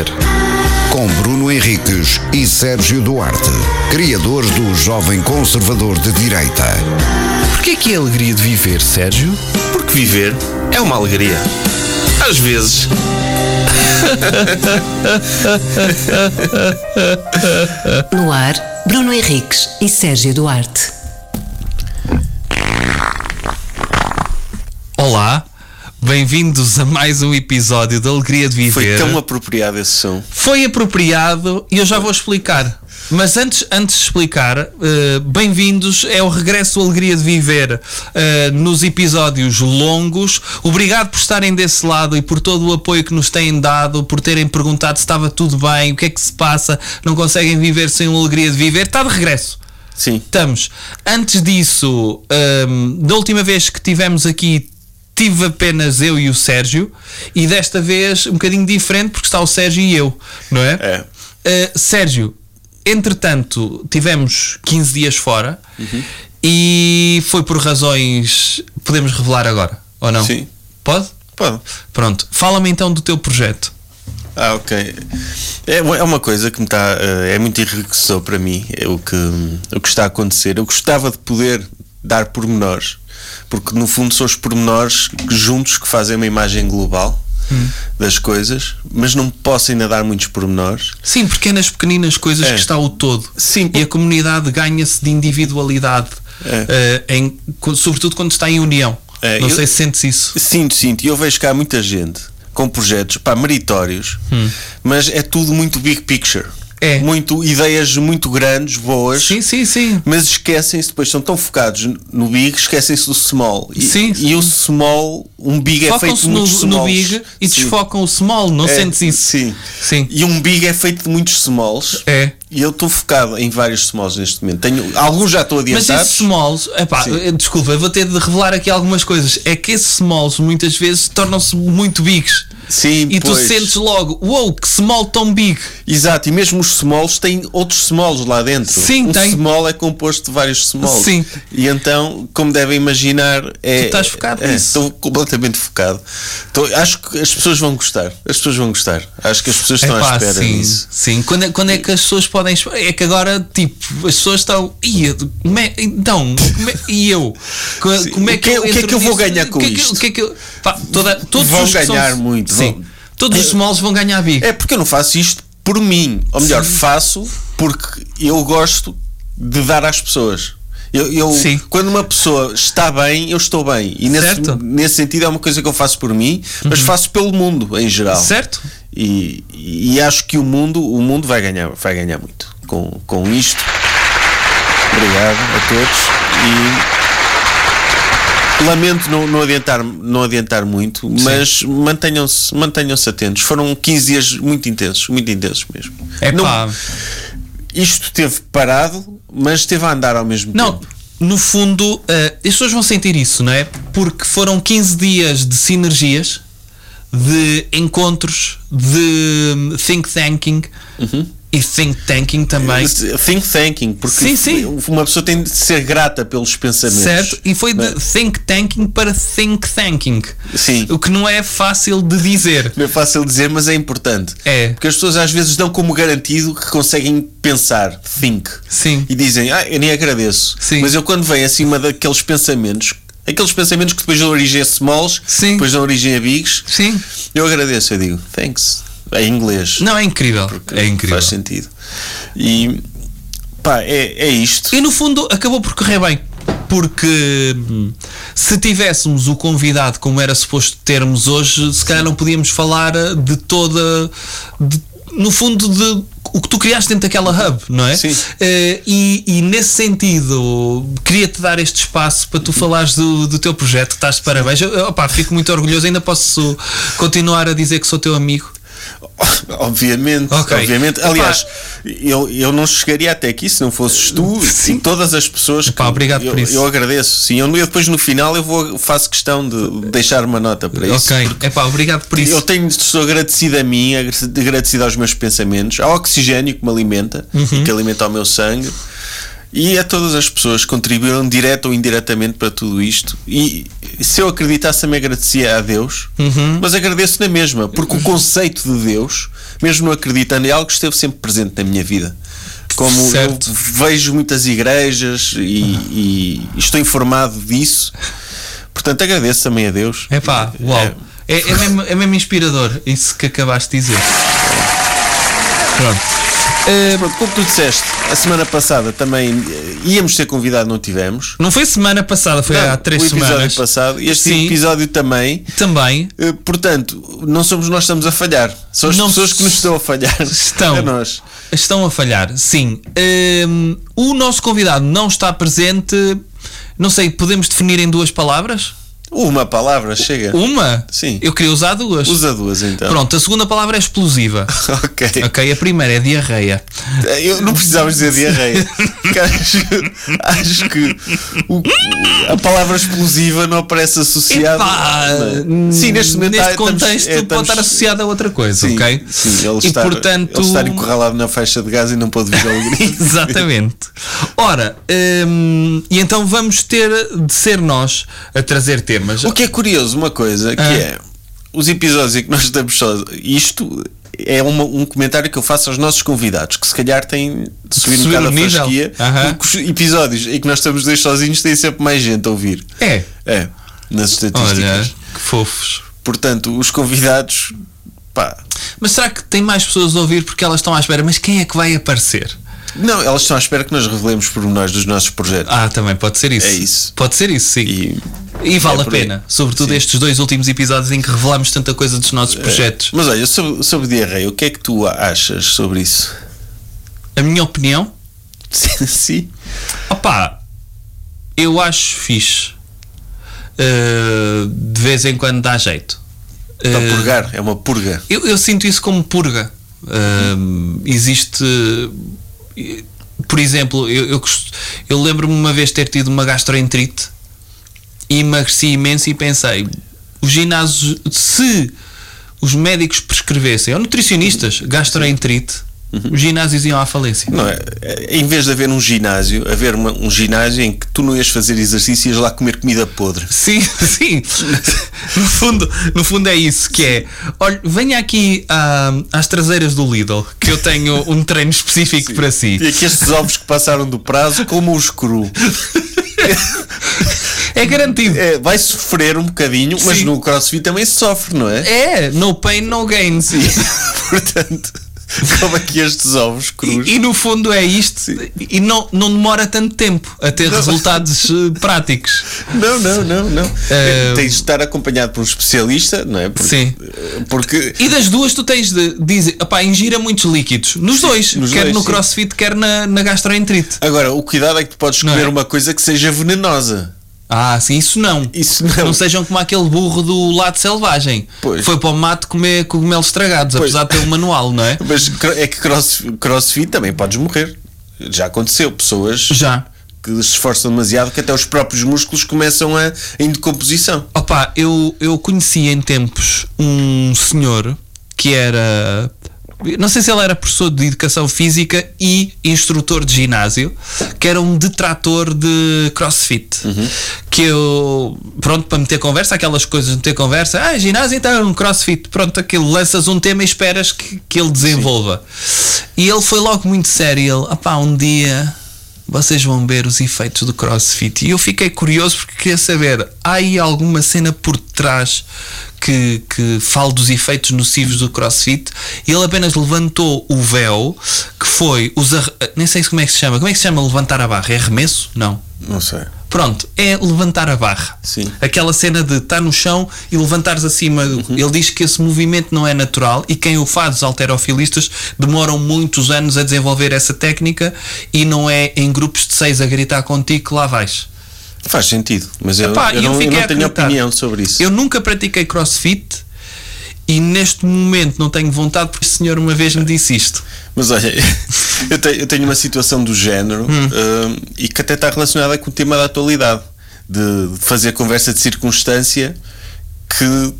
Viver. Com Bruno Henriques e Sérgio Duarte, criadores do Jovem Conservador de Direita. Porquê que é a alegria de viver, Sérgio? Porque viver é uma alegria. Às vezes. No ar, Bruno Henriques e Sérgio Duarte. Olá, bem-vindos a mais um episódio da Alegria de Viver. Foi tão apropriado esse som. Foi apropriado e eu já vou explicar. Mas antes, antes de explicar, eh, bem-vindos, é o regresso da Alegria de Viver eh, nos episódios longos. Obrigado por estarem desse lado e por todo o apoio que nos têm dado, por terem perguntado se estava tudo bem, o que é que se passa, não conseguem viver sem uma Alegria de Viver. Está de regresso. Sim. Estamos. Antes disso, hum, da última vez que tivemos aqui, tive apenas eu e o Sérgio, e desta vez um bocadinho diferente, porque está o Sérgio e eu, não é? É. Uh, Sérgio, entretanto, tivemos 15 dias fora e foi por razões. Podemos revelar agora, ou não? Sim. Pode? Pode. Pronto. Fala-me então do teu projeto. Ah, ok. É, uma- é coisa que me está. eh, é muito enriquecedor para mim. É o que, o que está a acontecer. Eu gostava de poder dar pormenores, porque no fundo são os pormenores juntos que fazem uma imagem global das coisas, mas não posso ainda dar muitos pormenores. Sim, porque é nas pequeninas coisas É. que está o todo. Sim, E a comunidade ganha-se de individualidade, É. eh, em- sobretudo quando está em união. É, Não eu- sei se sentes isso. Sinto, sinto. E eu vejo que há muita gente com projetos pá, meritórios, mas é tudo muito big picture. É. Muito, ideias muito grandes, boas. Sim, sim, sim. Mas esquecem-se, depois estão tão focados no big, esquecem-se do small. E, Sim, e o small, um big é feito de no, muitos no smalls. big e Sim. desfocam o small, não É, sentes isso? Sim. Sim. E um big é feito de muitos smalls. É. E eu estou focado em vários smalls neste momento. Tenho, alguns já estou Mas adiantados. esses smalls, epá, Sim. eh, desculpa, eu vou ter de revelar aqui algumas coisas. É que esses smalls muitas vezes tornam-se muito bigs. Sim, E tu pois. sentes logo, uou, que small tão big. Exato, e mesmo os smalls têm outros smalls lá dentro. Sim, um tem. small é composto de vários smalls. Sim. E então, como devem imaginar, é. Tu estás focado é, nisso. Estou completamente focado. Estou- acho que as pessoas vão gostar. As pessoas vão gostar. Acho que as pessoas estão Epá, à espera sim, disso. Sim, quando é, quando é que as pessoas podem. É que agora, tipo, as pessoas estão. "Ia, como é- então, é- e eu? Como é o que, que- eu o que é que eu vou ganhar com O que que- isto? O que é que eu. Pá, toda, todos Vão são- ganhar muito, Sim, vão. todos os smalls vão ganhar big. É porque eu não faço isto por mim. Ou melhor, faço porque eu gosto de dar às pessoas. Eu, eu- Sim. quando uma pessoa está bem, eu estou bem. E nesse. Uhum. nesse sentido é uma coisa que eu faço por mim, mas faço pelo mundo em geral. Certo? E, e acho que o mundo, o mundo vai ganhar, vai ganhar muito com, com isto. Obrigado a todos. E lamento não, não, adiantar, não adiantar muito, mas mantenham-se mantenham-se atentos. Foram 15 dias muito intensos, muito intensos mesmo. É Não- pá. isto esteve parado, mas esteve a andar ao mesmo Não, tempo. no fundo, eh, as pessoas vão sentir isso, não é? Porque foram 15 dias de sinergias, de encontros, de hum, think tanking e think tanking também. Think tanking, porque Sim, sim. uma pessoa tem de ser grata pelos pensamentos. Certo? E foi de think tanking para think tanking. Sim. O que não é fácil de dizer. Não é fácil dizer, mas é importante. É. Porque as pessoas às vezes dão como garantido que conseguem pensar, think. Sim. E dizem, ah, eu nem agradeço. Sim. Mas eu quando vem acima daqueles pensamentos, aqueles pensamentos que depois dão origem a smalls, Sim. depois dão origem a bigs, Sim. eu agradeço, eu digo, thanks. Em inglês. Não, é incrível. É incrível. Faz sentido. E pá, é, é isto. E no fundo acabou por correr bem. Porque hum, se tivéssemos o convidado como era suposto termos hoje, se calhar não podíamos falar de toda. de- no fundo, de o que tu criaste dentro daquela hub, não é? Sim. Eh, e, e nesse sentido, queria-te dar este espaço para tu falares do, do teu projeto. Estás de parabéns. Eu, opá, fico muito orgulhoso. Ainda posso continuar a dizer que sou teu amigo. Obviamente, Ok. obviamente. Epá. Aliás, eu, eu não chegaria até aqui se não fosses tu Sim. e todas as pessoas que obrigado eu, por isso. eu agradeço. Sim, eu, eu depois no final eu vou faço questão de deixar uma nota para isso. ok. Epá, obrigado por isso. Eu tenho, estou agradecido a mim, agradecido aos meus pensamentos, ao oxigênio que me alimenta Uhum. e que alimenta o meu sangue. E a todas as pessoas que contribuíram direto ou indiretamente para tudo isto. E se eu acreditasse, também agradecia a Deus, mas agradeço na mesma, porque o conceito de Deus, mesmo não acreditando, é algo que esteve sempre presente na minha vida. Como Certo. eu vejo muitas igrejas e, e estou informado disso, portanto agradeço também a Deus. Epá, uau. É, é, mesmo, é mesmo inspirador isso que acabaste de dizer. Pronto. Eh, pronto, como tu disseste, a semana passada também eh, íamos ser convidados, não tivemos. Não foi semana passada, foi Não, há três o episódio semanas. passado, este Sim. episódio também. Também. Eh, Portanto, não somos nós que estamos a falhar, são as Não pessoas que nos estão a falhar. Estão. É nós. Estão a falhar, sim. Hum, o nosso convidado não está presente. Não sei, podemos definir em duas palavras? Uma palavra chega. Uma? Sim. Eu queria usar duas. Usa duas então. Pronto, a segunda palavra é explosiva. ok. ok, a primeira é diarreia. Eu não precisava dizer diarreia. Acho, acho que o- a palavra explosiva não aparece associada. Epá? Sim, neste momento neste estamos- contexto é, pode estamos- estar associado a outra coisa, Sim, ok? sim, ele e está, portanto. ele está encurralado na faixa de gás e não pode vir ao grito. Exatamente. Ora, hum, e então vamos ter de ser nós a trazer temas. O que é curioso, uma coisa, que Ah. é os episódios em que nós estamos só. Isto é uma- um comentário que eu faço aos nossos convidados, que se calhar têm de subir um Subir bocado o a fasquia. Porque os episódios em que nós estamos dois sozinhos têm sempre mais gente a ouvir. É. É, nas estatísticas. Olha, que fofos. Portanto, os convidados. Pá. Mas será que tem mais pessoas a ouvir porque elas estão à espera? Mas quem é que vai aparecer? Não, elas estão à espera que nós revelemos pormenores dos nossos projetos. Ah, também pode ser isso. É isso. Pode ser isso, sim. E- E, vale é a por aí. pena. Sobretudo Sim. estes dois últimos episódios em que revelamos tanta coisa dos nossos É. projetos. Mas olha, sobre, sobre diarreia, o que é que tu achas sobre isso? A minha opinião, Sim. opá, eu acho fixe. Uh, de vez em quando dá jeito. Para Uh, purgar, é uma purga. Eu, eu sinto isso como purga. Ahm, existe. Por exemplo, eu, eu, eu lembro-me uma vez ter tido uma gastroenterite e emagreci imenso e pensei: os ginásios, se os médicos prescrevessem, ou nutricionistas, gastroenterite, os ginásios iam à falência. Não é? Em vez de haver um ginásio, haver uma- um ginásio em que tu não ias fazer exercício e ias lá comer comida podre. Sim, sim. No fundo, no fundo é isso que é. Olha, venha aqui ah, às traseiras do Lidl, que eu tenho um treino específico para si. E aqui estes ovos que passaram do prazo, como os cru. É garantido. É, vai sofrer um bocadinho, mas Sim. no crossfit também se sofre, não é? É, no pain, no gain. Portanto, como aqui estes ovos crus. E, e no fundo é isto. E não, não demora tanto tempo a ter Não. resultados eh, práticos. Não, não, não, não. Eh, Tens de estar acompanhado por um especialista, não é? Porque, Sim. Porque E das duas tu tens de dizer, opá, ingira muitos líquidos. Nos dois, nos quer dois, no sim. crossfit, quer na, na gastroenterite. agora o cuidado é que tu podes comer é? uma coisa que seja venenosa. Ah, sim, isso não. Isso não. Não sejam como aquele burro do lado selvagem. Pois. Foi para o mato comer cogumelos estragados, Pois. apesar de ter um manual, não é? Mas é que cross, crossfit também podes morrer. Já aconteceu. Pessoas Já. que se esforçam demasiado que até os próprios músculos começam a em decomposição. Opa, eu, eu conheci em tempos um senhor que era. Não sei se ele era professor de educação física e instrutor de ginásio, que era um detrator de crossfit. Que eu, pronto, para meter conversa, aquelas coisas de meter conversa, ah, ginásio então é um crossfit, pronto, aquilo, lanças um tema e esperas que, que ele desenvolva. E ele foi logo muito sério, ele, opá, um dia vocês vão ver os efeitos do crossfit. E eu fiquei curioso porque queria saber: há aí alguma cena por trás que, que fale dos efeitos nocivos do crossfit? E ele apenas levantou o véu, que foi os. arre- Nem sei como é que se chama. Como é que se chama levantar a barra? É arremesso? Não. Não sei. Pronto, é levantar a barra. Sim. Aquela cena de estar no chão e levantares acima. Ele diz que esse movimento não é natural e quem o faz, os alterofilistas, demoram muitos anos a desenvolver essa técnica e não é em grupos de seis a gritar contigo que lá vais. Faz sentido, mas eu, Epá, eu e eu não, eu não tenho opinião sobre isso. Eu nunca pratiquei crossfit e neste momento não tenho vontade porque o senhor uma vez me disse isto. Mas olha, eu tenho, uma situação do género hum, e que até está relacionada com o tema da atualidade de fazer conversa de circunstância que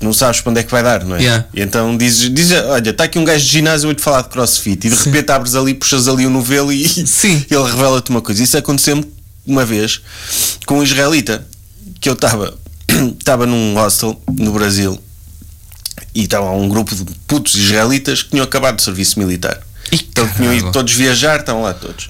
não sabes para onde é que vai dar, não é? Yeah. E então dizes, dizes olha, está aqui um gajo de ginásio a te falar de crossfit e de repente abres ali, puxas ali o novelo e Sim. ele revela-te uma coisa. Isso aconteceu-me uma vez com um israelita que eu estava estava num hostel no Brasil e estava um grupo de putos israelitas que tinham acabado de serviço militar. Ih, Então tinham ido todos viajar, estavam lá todos.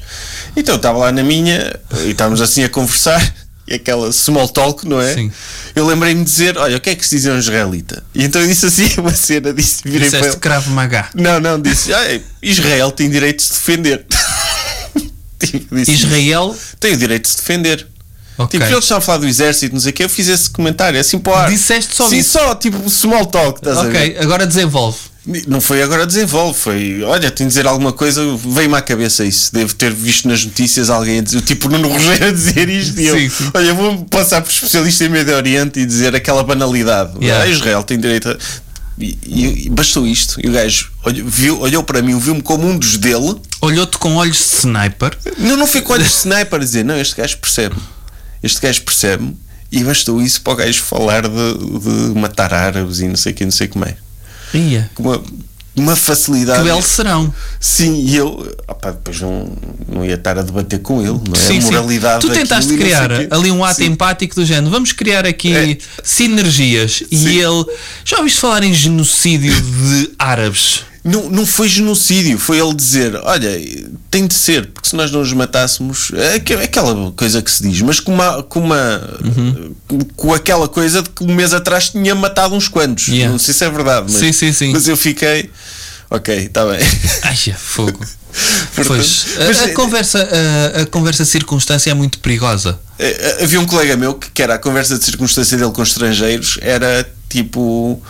Então eu estava lá na minha e estávamos assim a conversar e aquela small talk, não é? Sim. Eu lembrei-me de dizer: Olha, o que é que se diz a um israelita? E então eu disse assim uma cena, disse, virei para Disseste ele. cravo magá. Não, não, disse: ah, Israel tem direito de se defender. Tipo, disse, Israel. tem o direito de se defender. Ok. Tipo, eles estavam a falar do exército, não sei o que, eu fiz esse comentário, assim para o ar. Disseste só Sim, isso? só, tipo, small talk, estás a ver? Ok, agora desenvolve. Não foi agora desenvolve, foi. Olha, tenho de dizer alguma coisa, veio-me à cabeça isso. Devo ter visto nas notícias alguém a dizer, tipo Nuno Rogério a dizer isto. E eu, Sim, sim. olha, vou passar por especialista em Médio Oriente e dizer aquela banalidade. Yeah. Ah, Israel tem direito a. E, e- bastou isto. E o gajo olhou, viu, olhou para mim, viu-me como um dos dele. Olhou-te com olhos de sniper. Não, não foi com olhos de sniper a dizer, não, este gajo percebe. Este gajo percebe. E bastou isso para o gajo falar de, de matar árabes e não sei o que, não sei como é. Ia. Com uma, uma facilidade. Que belo serão. Sim, e eu opá, depois não, não ia estar a debater com ele, não é? Sim, a sim. moralidade Tu daquilo tentaste e criar ali um ato Sim. empático do género. Vamos criar aqui É. sinergias. E Sim. ele. Já ouviste falar em genocídio de árabes? Não, não foi genocídio, foi ele dizer: olha, tem de ser, porque se nós não os matássemos, é aque- aquela coisa que se diz, mas com uma. Com, uma, com aquela coisa de que um mês atrás tinha matado uns quantos. Yeah. Não sei se é verdade, mas, Sim, sim, sim. mas eu fiquei. Ok, está bem. Ai, é fogo. Portanto, Pois, mas, a, eh, conversa, a, a conversa circunstância é muito perigosa. Eh, Havia um colega meu que, que era a conversa de circunstância dele com estrangeiros, era tipo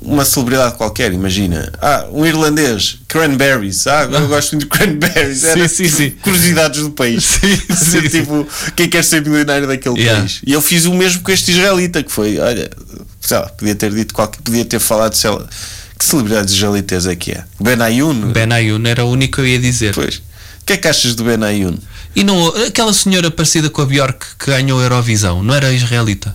uma celebridade qualquer, imagina. Ah, um irlandês, cranberries. Ah, eu gosto muito de cranberries. Era Sim, sim, sim. curiosidades do país. Sim, sim. tipo, quem quer ser milionário daquele Yeah. país. E eu fiz o mesmo com este israelita, que foi, olha, sei lá, podia ter dito qualquer, podia ter falado, sei lá, que celebridades israelitas é que é? Benayoun? Ben Ayun era o único que eu ia dizer. Pois. O que é que achas do Benayoun? E não, aquela senhora parecida com a Bjork que ganhou a Eurovisão, não era israelita?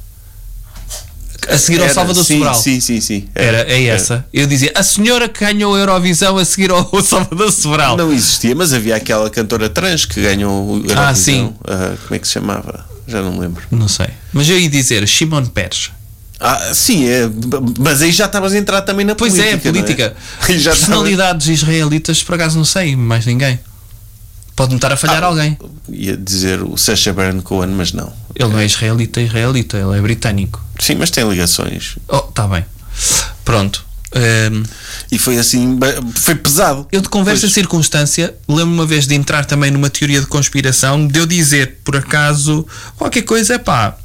A seguir ao Era- Salvador sim, Sobral. Sim, sim, sim. Era, é essa. Eu dizia, a senhora que ganhou a Eurovisão a seguir ao Salvador Sobral. Não existia, mas havia aquela cantora trans que ganhou o Eurovisão. Ah, sim. Ah, como é que se chamava? Já não me lembro. Não sei. Mas eu ia dizer Shimon Peres. Ah, sim, é, mas aí já estavas a entrar também na Pois política. é, política. É? Já Personalidades israelitas, por acaso não sei, mais ninguém. Pode-me estar a falhar Ah, alguém. Ia dizer o Sacha Baron Cohen, mas não. Ele não é israelita, israelita, ele é britânico. Sim, mas tem ligações. Oh, tá bem. Pronto. Ehm, E foi assim, foi pesado. eu de conversa Pois. circunstância lembro uma vez de entrar também numa teoria de conspiração, de eu dizer, por acaso, qualquer coisa, é pá.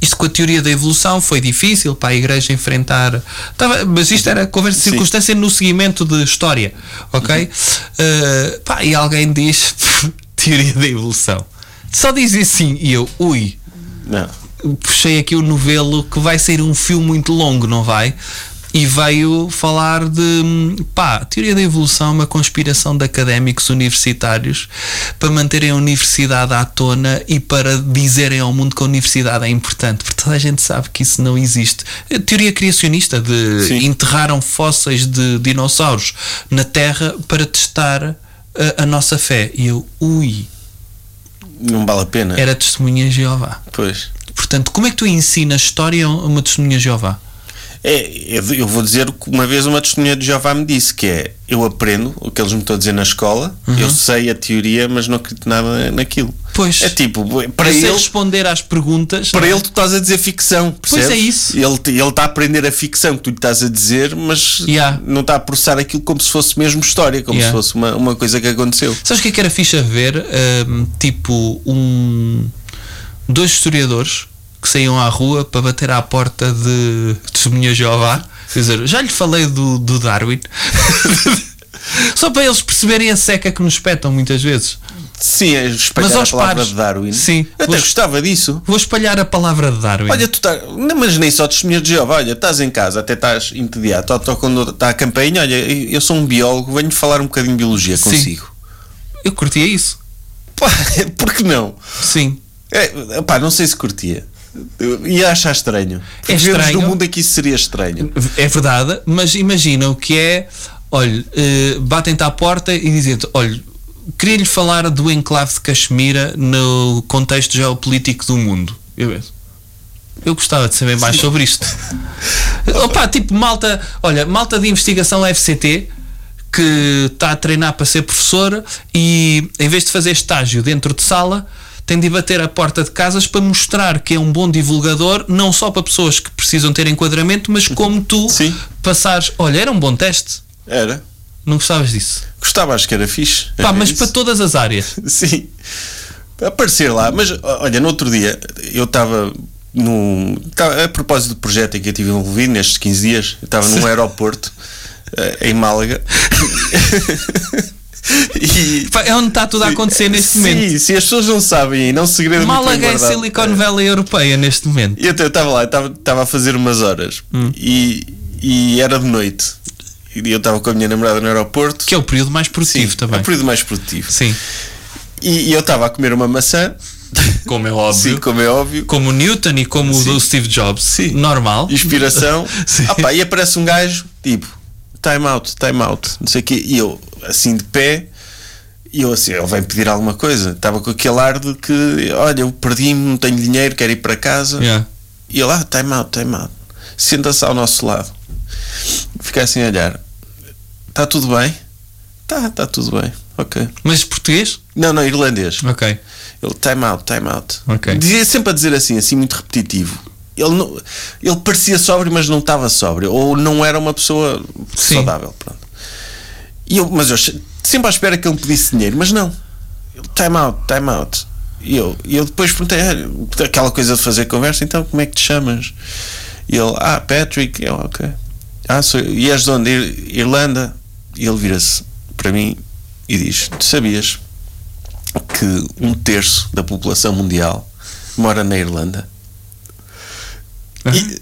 Isto com a teoria da evolução foi difícil para a igreja enfrentar. Tava, mas isto era conversa de Sim. circunstância no seguimento de história, ok? Eh, pá, e alguém diz teoria da evolução. Só diz assim, e eu, ui, Não. puxei aqui o novelo que vai ser um filme muito longo, não vai? E veio falar de pá, teoria da evolução, uma conspiração de académicos universitários para manterem a universidade à tona e para dizerem ao mundo que a universidade é importante, porque toda a gente sabe que isso não existe. A teoria criacionista de Sim. enterraram fósseis de dinossauros na Terra para testar a, a nossa fé. E eu, ui, Não vale a pena. era testemunha de Jeová. Pois. Portanto, como é que tu ensinas história a uma testemunha de Jeová? É, eu vou dizer o que uma vez uma testemunha de Jeová me disse, que é, eu aprendo o que eles me estão a dizer na escola, eu sei a teoria, mas não acredito nada naquilo. Pois. É tipo, para Eu sei ele, responder às perguntas. para é? ele tu estás a dizer ficção, Pois percebes? é isso. Ele ele está a aprender a ficção que tu lhe estás a dizer, mas Yeah. não está a processar aquilo como se fosse mesmo história, como Yeah. se fosse uma, uma coisa que aconteceu. Sabes o que é que era fixe a ver? Ahm, tipo, um. Dois historiadores que saíam à rua para bater à porta de testemunha Jeová. Quer dizer, já lhe falei do, do Darwin. Só para eles perceberem a seca que nos espetam muitas vezes. Sim, é espalhar Mas aos a palavra pares. de Darwin. Sim. Eu até gostava disso. Vou espalhar a palavra de Darwin. Olha, tu tá, não, mas nem só testemunhas de Jeová, olha, estás em casa, até estás entediado, tó- quando está a campainha, olha, eu sou um biólogo, venho falar um bocadinho de biologia Sim. consigo. Eu curtia isso. Pá, por que não? Sim. É, pá, não sei se curtia. Ia achar estranho. É estranho. num mundo isso seria estranho. É verdade, mas imagina o que é. Olha, eh, batem-te à porta e dizem-te: olha, queria-lhe falar do enclave de Caxemira no contexto geopolítico do mundo. Eu, penso, eu gostava de saber mais sobre isto. Opa, tipo, malta, olha, malta de investigação FCT que está a treinar para ser professora e em vez de fazer estágio dentro de sala, tem de bater a porta de casas para mostrar que é um bom divulgador, não só para pessoas que precisam ter enquadramento, mas como tu Sim. passares. Olha, era um bom teste. Era. Não gostavas disso? Gostava, acho que era fixe. Pá, Era mas isso. para todas as áreas. Sim. Aparecer lá. Mas, olha, no outro dia eu estava num. tava- a propósito do projeto em que eu estive envolvido nestes 15 dias, eu estava num aeroporto eh, em Málaga. e. É onde está tudo a acontecer neste sim, momento. se as pessoas não sabem, ainda é um segredo Málaga bem é. Silicon Valley europeia neste momento. Eu estava lá, estava- a fazer umas horas Hum. e, e era de noite. E eu estava com a minha namorada no aeroporto. Que é o período mais produtivo Sim, também. É o período mais produtivo. Sim, E, e eu estava a comer uma maçã. como é óbvio. Sim, como é óbvio. Como o Newton e como o do Steve Jobs. Sim. Normal. Inspiração. Sim. Ah pá, e aparece um gajo, tipo, time out, time out, não sei o quê. E eu, assim de pé, e eu assim, ele vem pedir alguma coisa. Estava com aquele ar de que, olha, eu perdi-me, não tenho dinheiro, quero ir para casa. Yeah. E ele, ah, time out, time out. Senta-se ao nosso lado. Fica assim a olhar. Está tudo bem? Tá, está tudo bem. Ok. Mas português? Não, não, irlandês. Ok. Ele, time out, time out. Ok. Dizia sempre a dizer assim, assim, muito repetitivo. Ele, não, ele parecia sóbrio, mas não estava sóbrio. Ou não era uma pessoa Sim. saudável. Pronto. E eu, mas eu sempre à espera que ele me pedisse dinheiro, mas não. Ele, time out, time out. E eu, e eu depois perguntei, "Ah, aquela coisa de fazer conversa, então como é que te chamas? E ele, ah, Patrick. E eu, ok. Ah, sou, eu. e és de onde? Ir- Irlanda? E ele vira-se para mim e diz: Tu sabias que um terço da população mundial mora na Irlanda? E,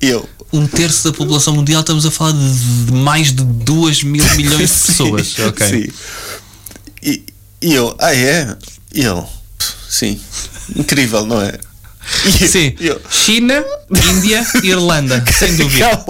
eu, Um terço da população mundial, estamos a falar de mais de 2 mil milhões de pessoas. Sim, ok. sim. E, e eu, ah é? E ele, "Pff, sim, incrível, não é? Sim. eu, China, Índia, Irlanda, sem dúvida.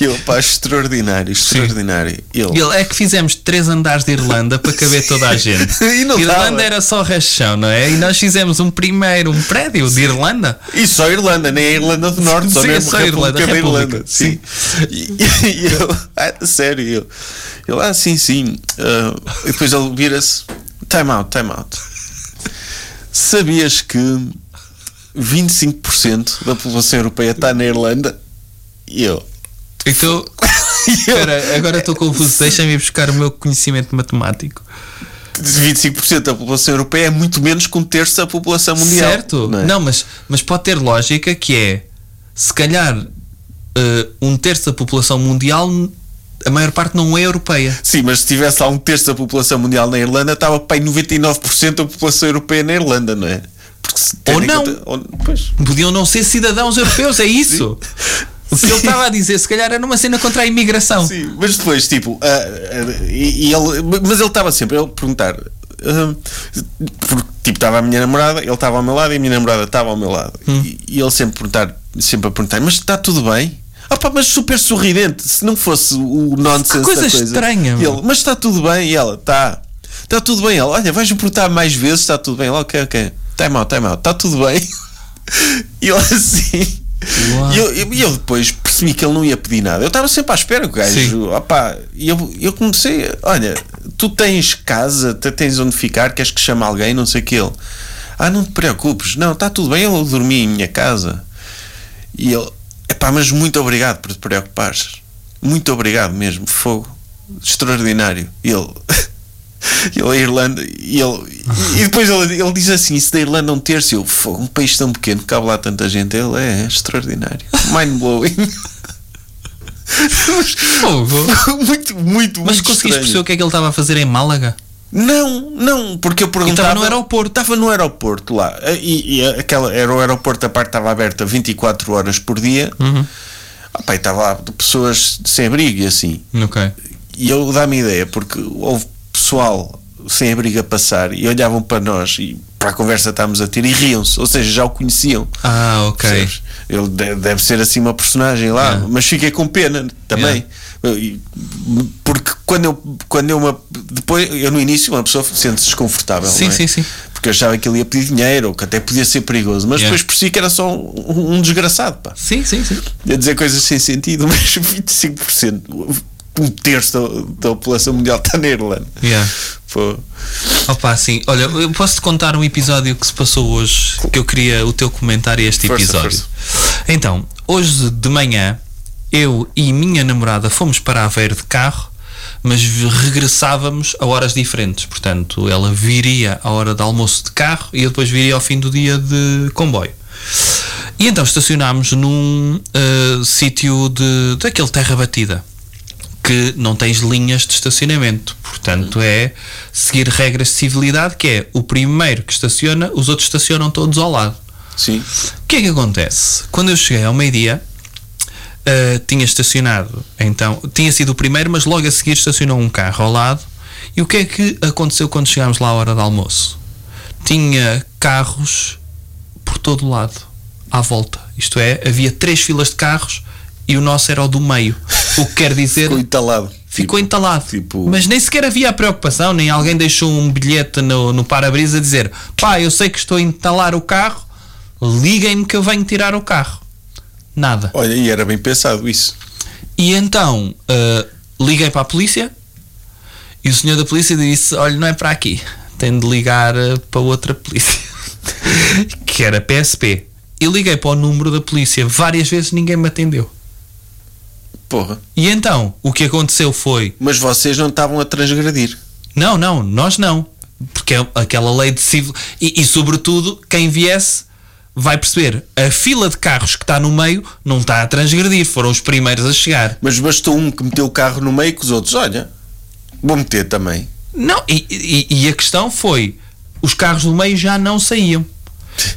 E eu, pá, extraordinário, extraordinário. Ele, Ele é que fizemos três andares de Irlanda para caber toda a gente. Irlanda dava. era só rachão, não é? E nós fizemos um primeiro, um prédio de Irlanda. E só Irlanda, nem a Irlanda do Norte, só Sim, mesmo só a a Irlanda, República da República, Irlanda. Sim. E, e eu, ah, sério, eu, ele, ah, sim, sim. Ah, e depois ele vira-se, time out, time out. Sabias que 25% da população europeia está na Irlanda? E eu, Então, espera, agora estou confuso. Deixa-me buscar o meu conhecimento matemático. 25% da população europeia é muito menos que um terço da população mundial. Certo? não é? Não, mas, mas pode ter lógica que é se calhar eh, um terço da população mundial, a maior parte não é europeia. Sim, mas se tivesse lá um terço da população mundial na Irlanda, estava para aí 99% da população europeia na Irlanda, não é? Porque se Ou não. conta- ou-. Podiam não ser cidadãos europeus, é isso. O que ele estava a dizer, se calhar era uma cena contra a imigração. Sim, mas depois, tipo, ah, ah, e, e ele, mas ele estava sempre a perguntar. ah, porque, tipo, estava a minha namorada, ele estava ao meu lado e a minha namorada estava ao meu lado. Hum. E, e ele sempre, perguntar, sempre a perguntar: Mas está tudo bem? Ah, pá, mas super sorridente. Se não fosse o nonsense Que coisa coisa. estranha, ele, mas está tudo bem? E ela, está. Está tudo bem. Ela, olha, vais-me perguntar mais vezes, está tudo bem. Ela, ok, ok. Time out, time out. Está tudo bem? E ele assim. E eu, eu- eu depois percebi que ele não ia pedir nada. Eu estava sempre à espera que o gajo. Opá, e eu, eu comecei. Olha, tu tens casa, tu tens onde ficar, queres que chame alguém, não sei o que ele. Ah, não te preocupes, não, está tudo bem, eu dormi em minha casa. E ele, epá, mas muito obrigado por te preocupares. Muito obrigado mesmo, fogo. Extraordinário. E ele. Ele é Irlanda e, ele, e depois ele, ele diz assim: Isso da Irlanda é um terço. Eu, um país tão pequeno, cabe lá tanta gente. Ele é extraordinário, mind blowing. Fogo. muito, muito, Mas muito conseguiste perceber o que é que ele estava a fazer em Málaga? Não, não, porque eu perguntava. estava no aeroporto. Estava no aeroporto lá. E, e aquela, era o aeroporto, a parte estava aberta 24 horas por dia. Uhum. Ah, pá, e estava lá pessoas sem abrigo e assim. Ok. E eu dá-me ideia, porque houve pessoal sem abrigo a passar e olhavam para nós e para a conversa estávamos a ter e riam-se, ou seja, já o conheciam. Ah, ok. Percebes? Ele de- deve ser assim uma personagem lá, Yeah. mas fiquei com pena também. E- Porque quando eu, quando eu me, depois, eu no início uma pessoa sente-se desconfortável. Sim, é? sim, sim. Porque achava que ele ia pedir dinheiro ou que até podia ser perigoso, mas Yeah. depois por si que era só um, um desgraçado, pá. Sim, sim, sim. Ia dizer coisas sem sentido, mas 25%, um terço da, da população mundial está na Irlanda. Yeah. Pô. Opa, sim. Olha, eu posso-te contar um episódio que se passou hoje que eu queria o teu comentário a este Força, episódio. força. Então, hoje de manhã, eu e minha namorada fomos para Aveiro de carro, mas regressávamos a horas diferentes. Portanto, ela viria à hora de almoço de carro e eu depois viria ao fim do dia de comboio. E então estacionámos num eh, sítio de daquele terra batida que não tens linhas de estacionamento. Portanto, é seguir regras de civilidade, que é o primeiro que estaciona, os outros estacionam todos ao lado. Sim. O que é que acontece? Quando eu cheguei ao meio-dia, uh, tinha estacionado, então, tinha sido o primeiro, mas logo a seguir estacionou um carro ao lado. E o que é que aconteceu quando chegámos lá à hora do almoço? Tinha carros por todo o lado, à volta. Isto é, havia três filas de carros e o nosso era o do meio. O que quer dizer. Ficou entalado. Ficou Tipo, entalado. tipo- Mas nem sequer havia a preocupação, nem alguém deixou um bilhete no, no para-brisa a dizer: pá, eu sei que estou a entalar o carro, liguem-me que eu venho tirar o carro. Nada. Olha, e era bem pensado isso. E então ah, liguei para a polícia e o senhor da polícia disse: olha, não é para aqui, tem de ligar ah, para outra polícia, que era PSP. E liguei para o número da polícia várias vezes, ninguém me atendeu. Porra. E então, o que aconteceu foi Mas vocês não estavam a transgredir. Não, não, nós não. Porque é aquela lei de civil. E, e, sobretudo, quem viesse vai perceber. A fila de carros que está no meio não está a transgredir. Foram os primeiros a chegar. Mas bastou um que meteu o carro no meio que os outros, olha, vou meter também. Não, e, e- e a questão foi: os carros do meio já não saíam.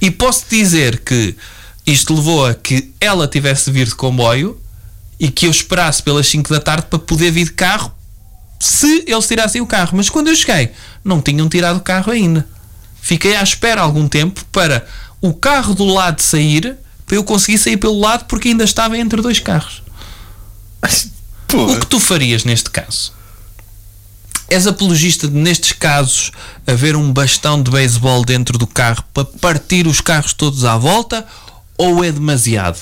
E posso dizer que isto levou a que ela tivesse de vir de comboio e que eu esperasse pelas 5 da tarde para poder vir de carro se eles tirassem o carro. Mas quando eu cheguei, não tinham tirado o carro ainda. Fiquei à espera algum tempo para o carro do lado sair, para eu conseguir sair pelo lado porque ainda estava entre dois carros. O que tu farias neste caso? És apologista de, nestes casos, haver um bastão de beisebol dentro do carro para partir os carros todos à volta ou é demasiado?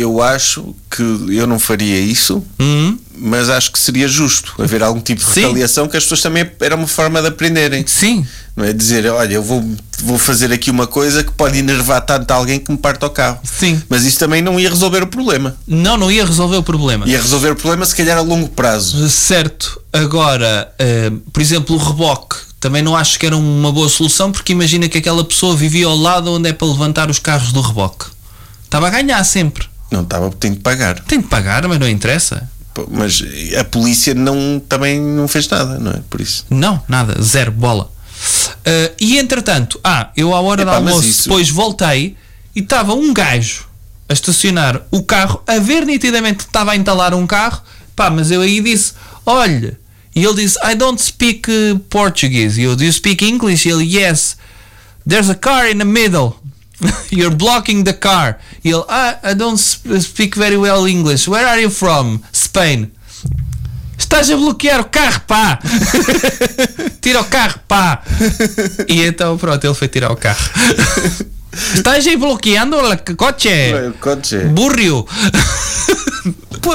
Eu acho que eu não faria isso, Hum? mas acho que seria justo haver algum tipo de Sim. retaliação que as pessoas também era uma forma de aprenderem. Sim. Não é dizer, olha, eu vou, vou fazer aqui uma coisa que pode enervar tanto alguém que me parte ao carro. Sim. Mas isso também não ia resolver o problema. Não, não ia resolver o problema. Ia resolver o problema se calhar a longo prazo. Certo. Agora, eh, por exemplo, o reboque. Também não acho que era uma boa solução porque imagina que aquela pessoa vivia ao lado onde é para levantar os carros do reboque. Estava a ganhar sempre. Não estava, tem de pagar. Tem de pagar, mas não interessa. Mas a polícia não, também não fez nada, não é? Por isso. Não, nada, zero bola. Ah, e entretanto, ah, eu à hora Epá, do almoço isso- depois voltei e estava um gajo a estacionar o carro, a ver nitidamente que estava a entalar um carro, pá, mas eu aí disse: olha, e ele disse: I don't speak uh, Portuguese. E eu, do you speak English? E ele, yes, there's a car in the middle. You're blocking the car. E ele, ah, I don't sp- speak very well English. Where are you from? Spain. Estás a bloquear o carro, pá! Tira o carro, pá! E então, pronto, ele foi tirar o carro. Estás aí bloqueando o coche? O coche. Burrio! Pô,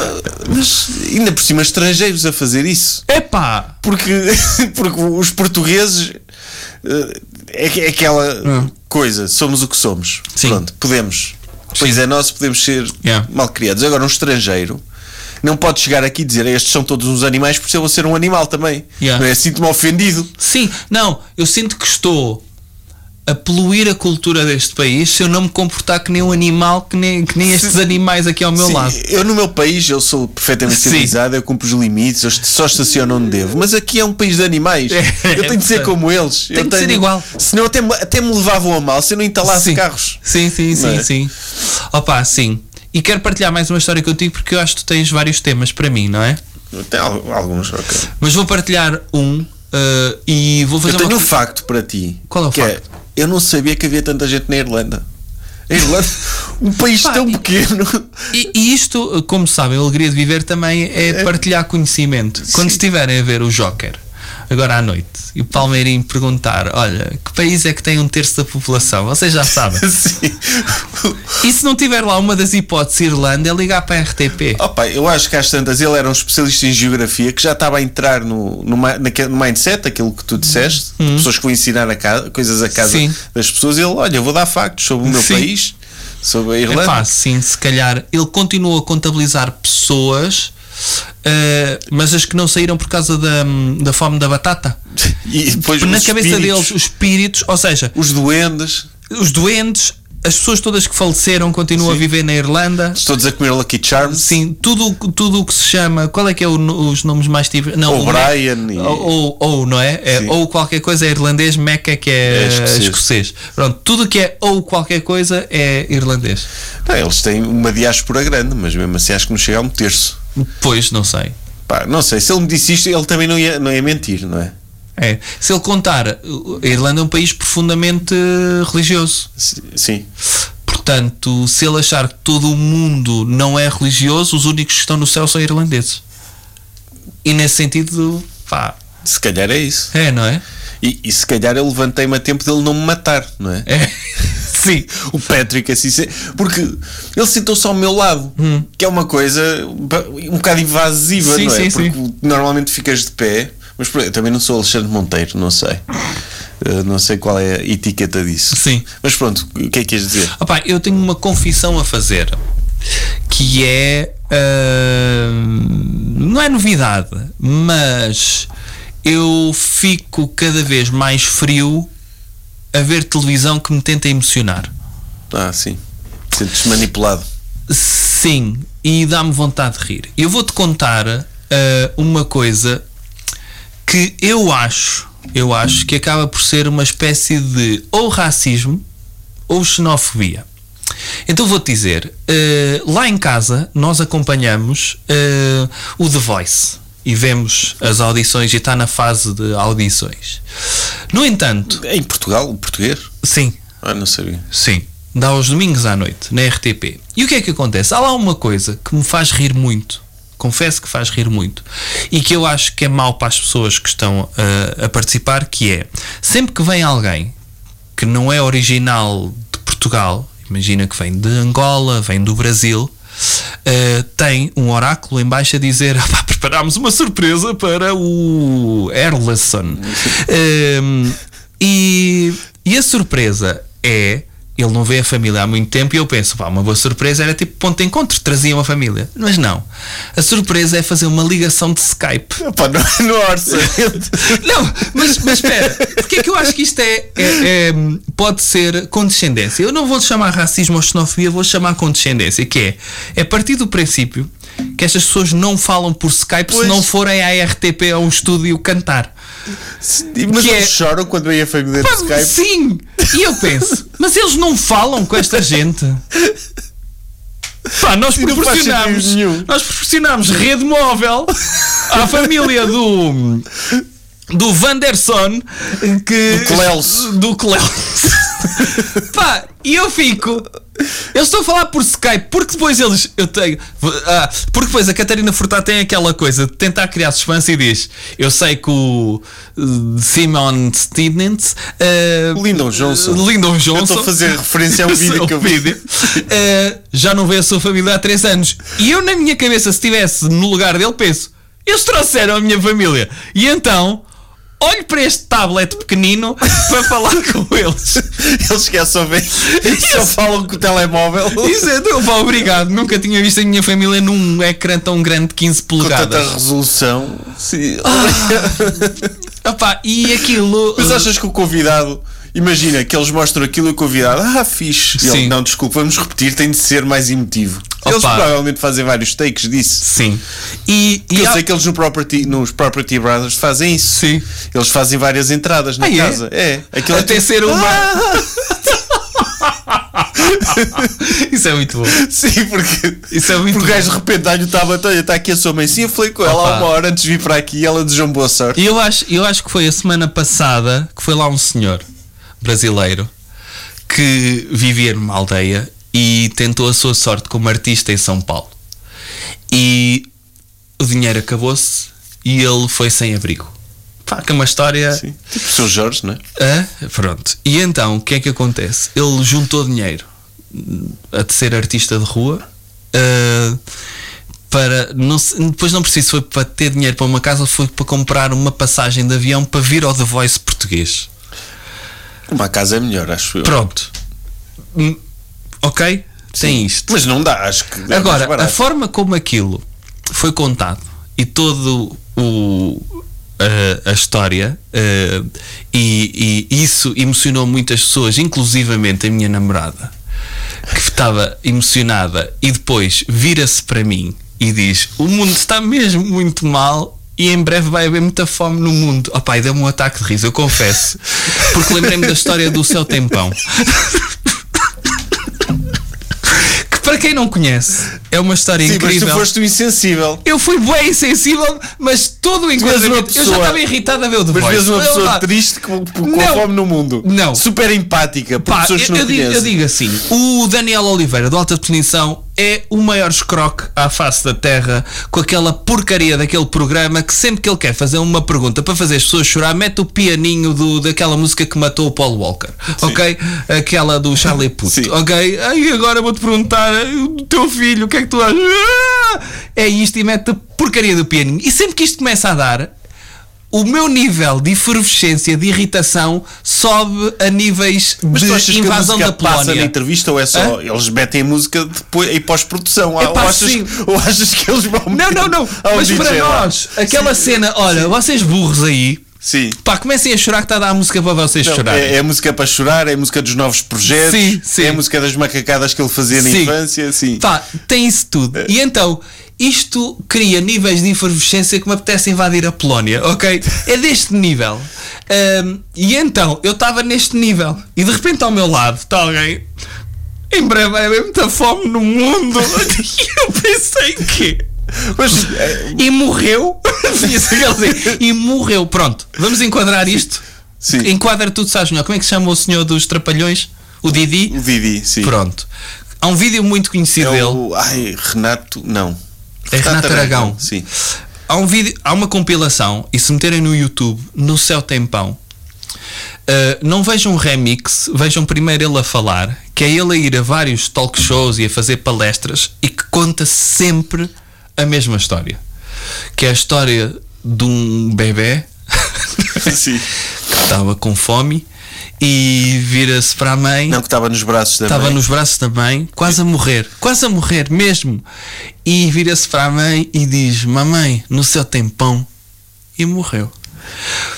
mas ainda por cima estrangeiros a fazer isso. Epá! Porque, porque os portugueses é, é aquela coisa, somos o que somos. Sim. Pronto, podemos. O país é nosso, podemos ser Yeah. mal criados. Agora, um estrangeiro não pode chegar aqui e dizer estes são todos uns animais porque eu vou ser um animal também. Yeah. Não é? Sinto-me ofendido. Sim, não, eu sinto que estou a poluir a cultura deste país se eu não me comportar que nem um animal, que nem, que nem estes animais aqui ao meu Sim, lado. eu no meu país eu sou perfeitamente civilizado, eu cumpro os limites, eu só estaciono onde devo. Mas aqui é um país de animais. É, eu tenho de ser é, como eles. tem eu de ser igual. Senão até, me- até me levavam a mal se eu não entalasse sim. carros. Sim, sim, sim, é? sim. Opa, sim. E quero partilhar mais uma história contigo porque eu acho que tu tens vários temas para mim, não é? Tem al- alguns, ok. Mas vou partilhar um Uh, e vou fazer Eu tenho uma... um facto para ti. Qual é o que facto? Eu não sabia que havia tanta gente na Irlanda. A Irlanda, um país Pá, tão pequeno. E, e isto, como sabem, a alegria de viver também é partilhar conhecimento. Quando estiverem a ver o Joker, agora à noite, e o Palmeirinho perguntar: Olha, que país é que tem um terço da população? Vocês já sabem. Sim. E se não tiver lá uma das hipóteses Irlanda, é ligar para a RTP. Opa, eu acho que às tantas ele era um especialista em geografia que já estava a entrar no, no, ma- naque- no mindset, aquilo que tu disseste, pessoas que vão ensinar a casa, coisas a casa Uhum. Sim. das pessoas. Ele, olha, eu vou dar factos sobre o meu Sim. país, sobre a É Irlanda. pá, sim, se calhar ele continua a contabilizar pessoas, eh, mas as que não saíram por causa da, da fome da batata. E depois Na os cabeça espíritos, deles, os espíritos, ou seja, os duendes, os doentes, as pessoas todas que faleceram continuam a viver na Irlanda. todos a comer Lucky Charms. Sim, tudo tudo o que se chama. Qual é que é o os nomes mais típicos? Não, Ou o Mac- Brian e- Ou, ou, não é? É Sim. ou qualquer coisa é irlandês, Mac é que é, É escocês. escocês. Pronto, tudo que é ou qualquer coisa é irlandês. Não, eles têm uma diáspora grande, mas mesmo assim acho que não chega a um terço. Pois, não sei. Pá, não sei, se ele me disse isto, ele também não ia, não ia mentir, não é? É. Se ele contar, a Irlanda é um país profundamente eh, religioso. Sim. Portanto, se ele achar que todo o mundo não é religioso, os únicos que estão no céu são irlandeses. E nesse sentido, pá, Se calhar é isso. é, não é? E, e se calhar eu levantei-me a tempo dele não me matar, não é? É. Sim. O Patrick assim porque ele sentou-se ao meu lado que é uma coisa um bocado invasiva Hum. Sim, não é? sim, porque sim. normalmente ficas de pé mas eu também não sou Alexandre Monteiro não sei Uh, não sei qual é a etiqueta disso Sim. mas pronto o que é que ias dizer Opá, eu tenho uma confissão a fazer que é ah, não é novidade, mas eu fico cada vez mais frio a ver televisão que me tenta emocionar. ah sim sentes manipulado Sim, e dá-me vontade de rir. Eu vou-te contar ah, uma coisa que eu acho, eu acho que acaba por ser uma espécie de ou racismo ou xenofobia. Então vou-te dizer, eh, lá em casa nós acompanhamos eh, o The Voice e vemos as audições e está na fase de audições. No entanto, em Portugal o português sim, ah não sabia Sim. Dá aos domingos à noite, na RTP. E o que é que acontece? Há lá uma coisa que me faz rir muito. Confesso que faz rir muito. E que eu acho que é mau para as pessoas que estão uh, a participar, que é sempre que vem alguém que não é original de Portugal, imagina que vem de Angola, vem do Brasil, uh, tem um oráculo em baixo a dizer "Ah, preparámos uma surpresa para o Erleson. Um, e, e a surpresa é ele não vê a família há muito tempo e eu penso, pá, uma boa surpresa era tipo ponto de encontro, trazia uma família. Mas não. A surpresa é fazer uma ligação de Skype. Opa, no, no orçamento Não, mas, mas espera, porque é que eu acho que isto é, é- é, pode ser condescendência? Eu não vou chamar racismo ou xenofobia, vou chamar condescendência, que é, é a partir do princípio que estas pessoas não falam por Skype se Pois. não forem à RTP a um estúdio cantar. Mas Que eles é- choram quando vem a família de Pá, Skype Sim! E eu penso, mas eles não falam com esta gente. Pá, nós proporcionamos, nós proporcionamos rede móvel à família do do Vanderson que Do Clelso. do Clelso. Pá, e eu fico. Eu estou a falar por Skype porque depois eles eu tenho ah, porque depois a Catarina Furtado tem aquela coisa de tentar criar suspense e diz eu sei que o uh, Simon Stevens uh, Lyndon Johnson. Lyndon Eu Johnson estou a fazer referência a um vídeo que eu vi. uh, já não vê a sua família há 3 anos. E eu na minha cabeça se estivesse no lugar dele penso eles trouxeram a minha família. E então olho para este tablet pequenino para falar com eles Eles que só vêm, só falam com o telemóvel Isso é, pá, obrigado. Nunca tinha visto a minha família num ecrã tão grande de 15 com tanta polegadas. resolução. Sim. Opá, e aquilo. Mas achas que o convidado, imagina que eles mostram aquilo e o convidado, ah, fixe. E ele, não, desculpa, vamos repetir, tem de ser mais emotivo. Eles Opa. provavelmente fazem vários takes disso. Sim. E, e eu há- sei que eles no property, nos Property Brothers fazem isso. Sim. Eles fazem várias entradas na Ah, é? casa. É. Aquilo é Até tudo- ser uma. Ah! Isso é muito bom. Sim, porque, Isso é muito porque o gajo bom. de repente dá-lhe o tábua, olha, está aqui a sua mãe. Sim, eu falei com ela Opa. há uma hora antes de vir para aqui e ela desejou boa sorte. E eu acho, eu acho que foi a semana passada que foi lá um senhor brasileiro que vivia numa aldeia e tentou a sua sorte como artista em São Paulo. E o dinheiro acabou-se e ele foi sem abrigo. Pá, que é uma história. Sim. Tipo o seu Jorge, não é? Ah, pronto. E então, o que é que acontece? Ele juntou dinheiro hum, a ser artista de rua. ah, para não, depois não preciso, foi para ter dinheiro para uma casa foi para comprar uma passagem de avião para vir ao The Voice português. Uma casa é melhor, acho eu. Pronto. Hum, Ok? Tem Sim. isto. Mas não dá, acho que. é Agora, a forma como aquilo foi contado e todo o a, a história eh, e, e isso emocionou muitas pessoas, inclusivamente a minha namorada, que estava emocionada e depois vira-se para mim e diz: O mundo está mesmo muito mal. E em breve vai haver muita fome no mundo. Oh pai, deu-me um ataque de riso, eu confesso. Porque lembrei-me da história do seu tempão. que para quem não conhece, é uma história Sim, mas incrível. tu foste insensível. Eu fui bem insensível, mas todo o enquadramento. Eu já estava irritado a ver o The Mas vês uma Eu pessoa lá- triste com, com Não. fome no mundo. Não. Super empática, por Pá, pessoas eu, que não eu digo, eu digo assim: o Daniel Oliveira, do Alta Definição, é o maior escroque à face da Terra, com aquela porcaria daquele programa que sempre que ele quer fazer uma pergunta para fazer as pessoas chorar, mete o pianinho do, daquela música que matou o Paul Walker, ok? Aquela do Charlie Puth, Sim. ok? Aí agora vou-te perguntar: o teu filho, o que é que tu achas? Ah! É isto e mete a porcaria do pianinho. E sempre que isto começa a dar, o meu nível de efervescência, de irritação, sobe a níveis Mas de invasão da passa na Polónia. entrevista ou é só eles metem a música depois em pós-produção? É ou, achas, sim. ou achas que eles vão Não, não, não. Mas DJ para lá? nós, aquela cena, olha, vocês burros aí, Sim. pá, comecem a chorar que está a dar a música para vocês Não, chorarem. é, é a música para chorar, é a música dos novos projetos, Sim, sim. é a música das macacadas que ele fazia na Sim. infância, sim. Pá, tem isso tudo. E então, isto cria níveis de efervescência que me apetece invadir a Polónia, ok? É deste nível. Ahm, e então, eu estava neste nível. E de repente ao meu lado está alguém. Em breve vai haver muita fome no mundo. E eu pensei que. Mas é, E morreu. Assim, e morreu. Pronto, vamos enquadrar isto. Sim. Enquadra tudo, sabes melhor. Como é que se chama o senhor dos trapalhões? O Didi? o Didi, sim. Pronto. Há um vídeo muito conhecido É dele. o. Ai, Renato. Não. É Renato Aragão. Sim. Há um vídeo, há uma compilação e se meterem no YouTube, no Céu Tempão, uh, não vejam um remix, vejam primeiro ele a falar, que é ele a ir a vários talk shows e a fazer palestras e que conta sempre a mesma história. Que é a história de um bebê que estava com fome e vira-se para a mãe. Não, que estava nos braços da Estava mãe. nos braços da mãe, quase a morrer, quase a morrer mesmo. E vira-se para a mãe e diz: Mamãe, no seu tempão. E morreu.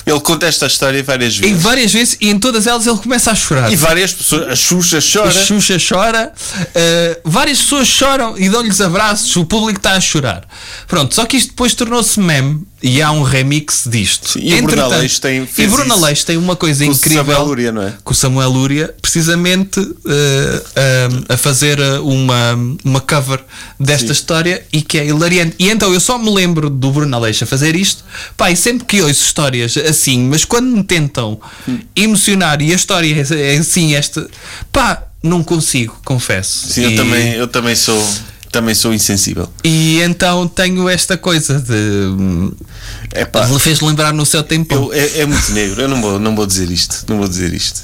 Ele conta esta história várias E vezes. várias vezes, e em todas elas ele começa a chorar. E várias pessoas. A Xuxa chora. A Xuxa chora, uh, várias pessoas choram e dão-lhes abraços, o público está a chorar. Pronto, só que isto depois tornou-se meme e há um remix disto. Sim, e Bruno tem- E Bruno tem uma coisa com o incrível. Samuel Lúria, não é? Com o Samuel Lúria, precisamente uh, um, a fazer uh, uma, uma cover desta Sim. história e que é hilariante. E então eu só me lembro do Bruno Aleixo a fazer isto, pá, e sempre que ouço histórias assim, mas quando me tentam emocionar e a história é assim, esta, pá, não consigo, confesso. Sim, E- eu também, eu também sou. Também sou insensível. E então tenho esta coisa de. É pá. Ele fez lembrar no seu tempo. eu- é, é muito negro. Eu não vou, não vou dizer isto. Não vou dizer isto.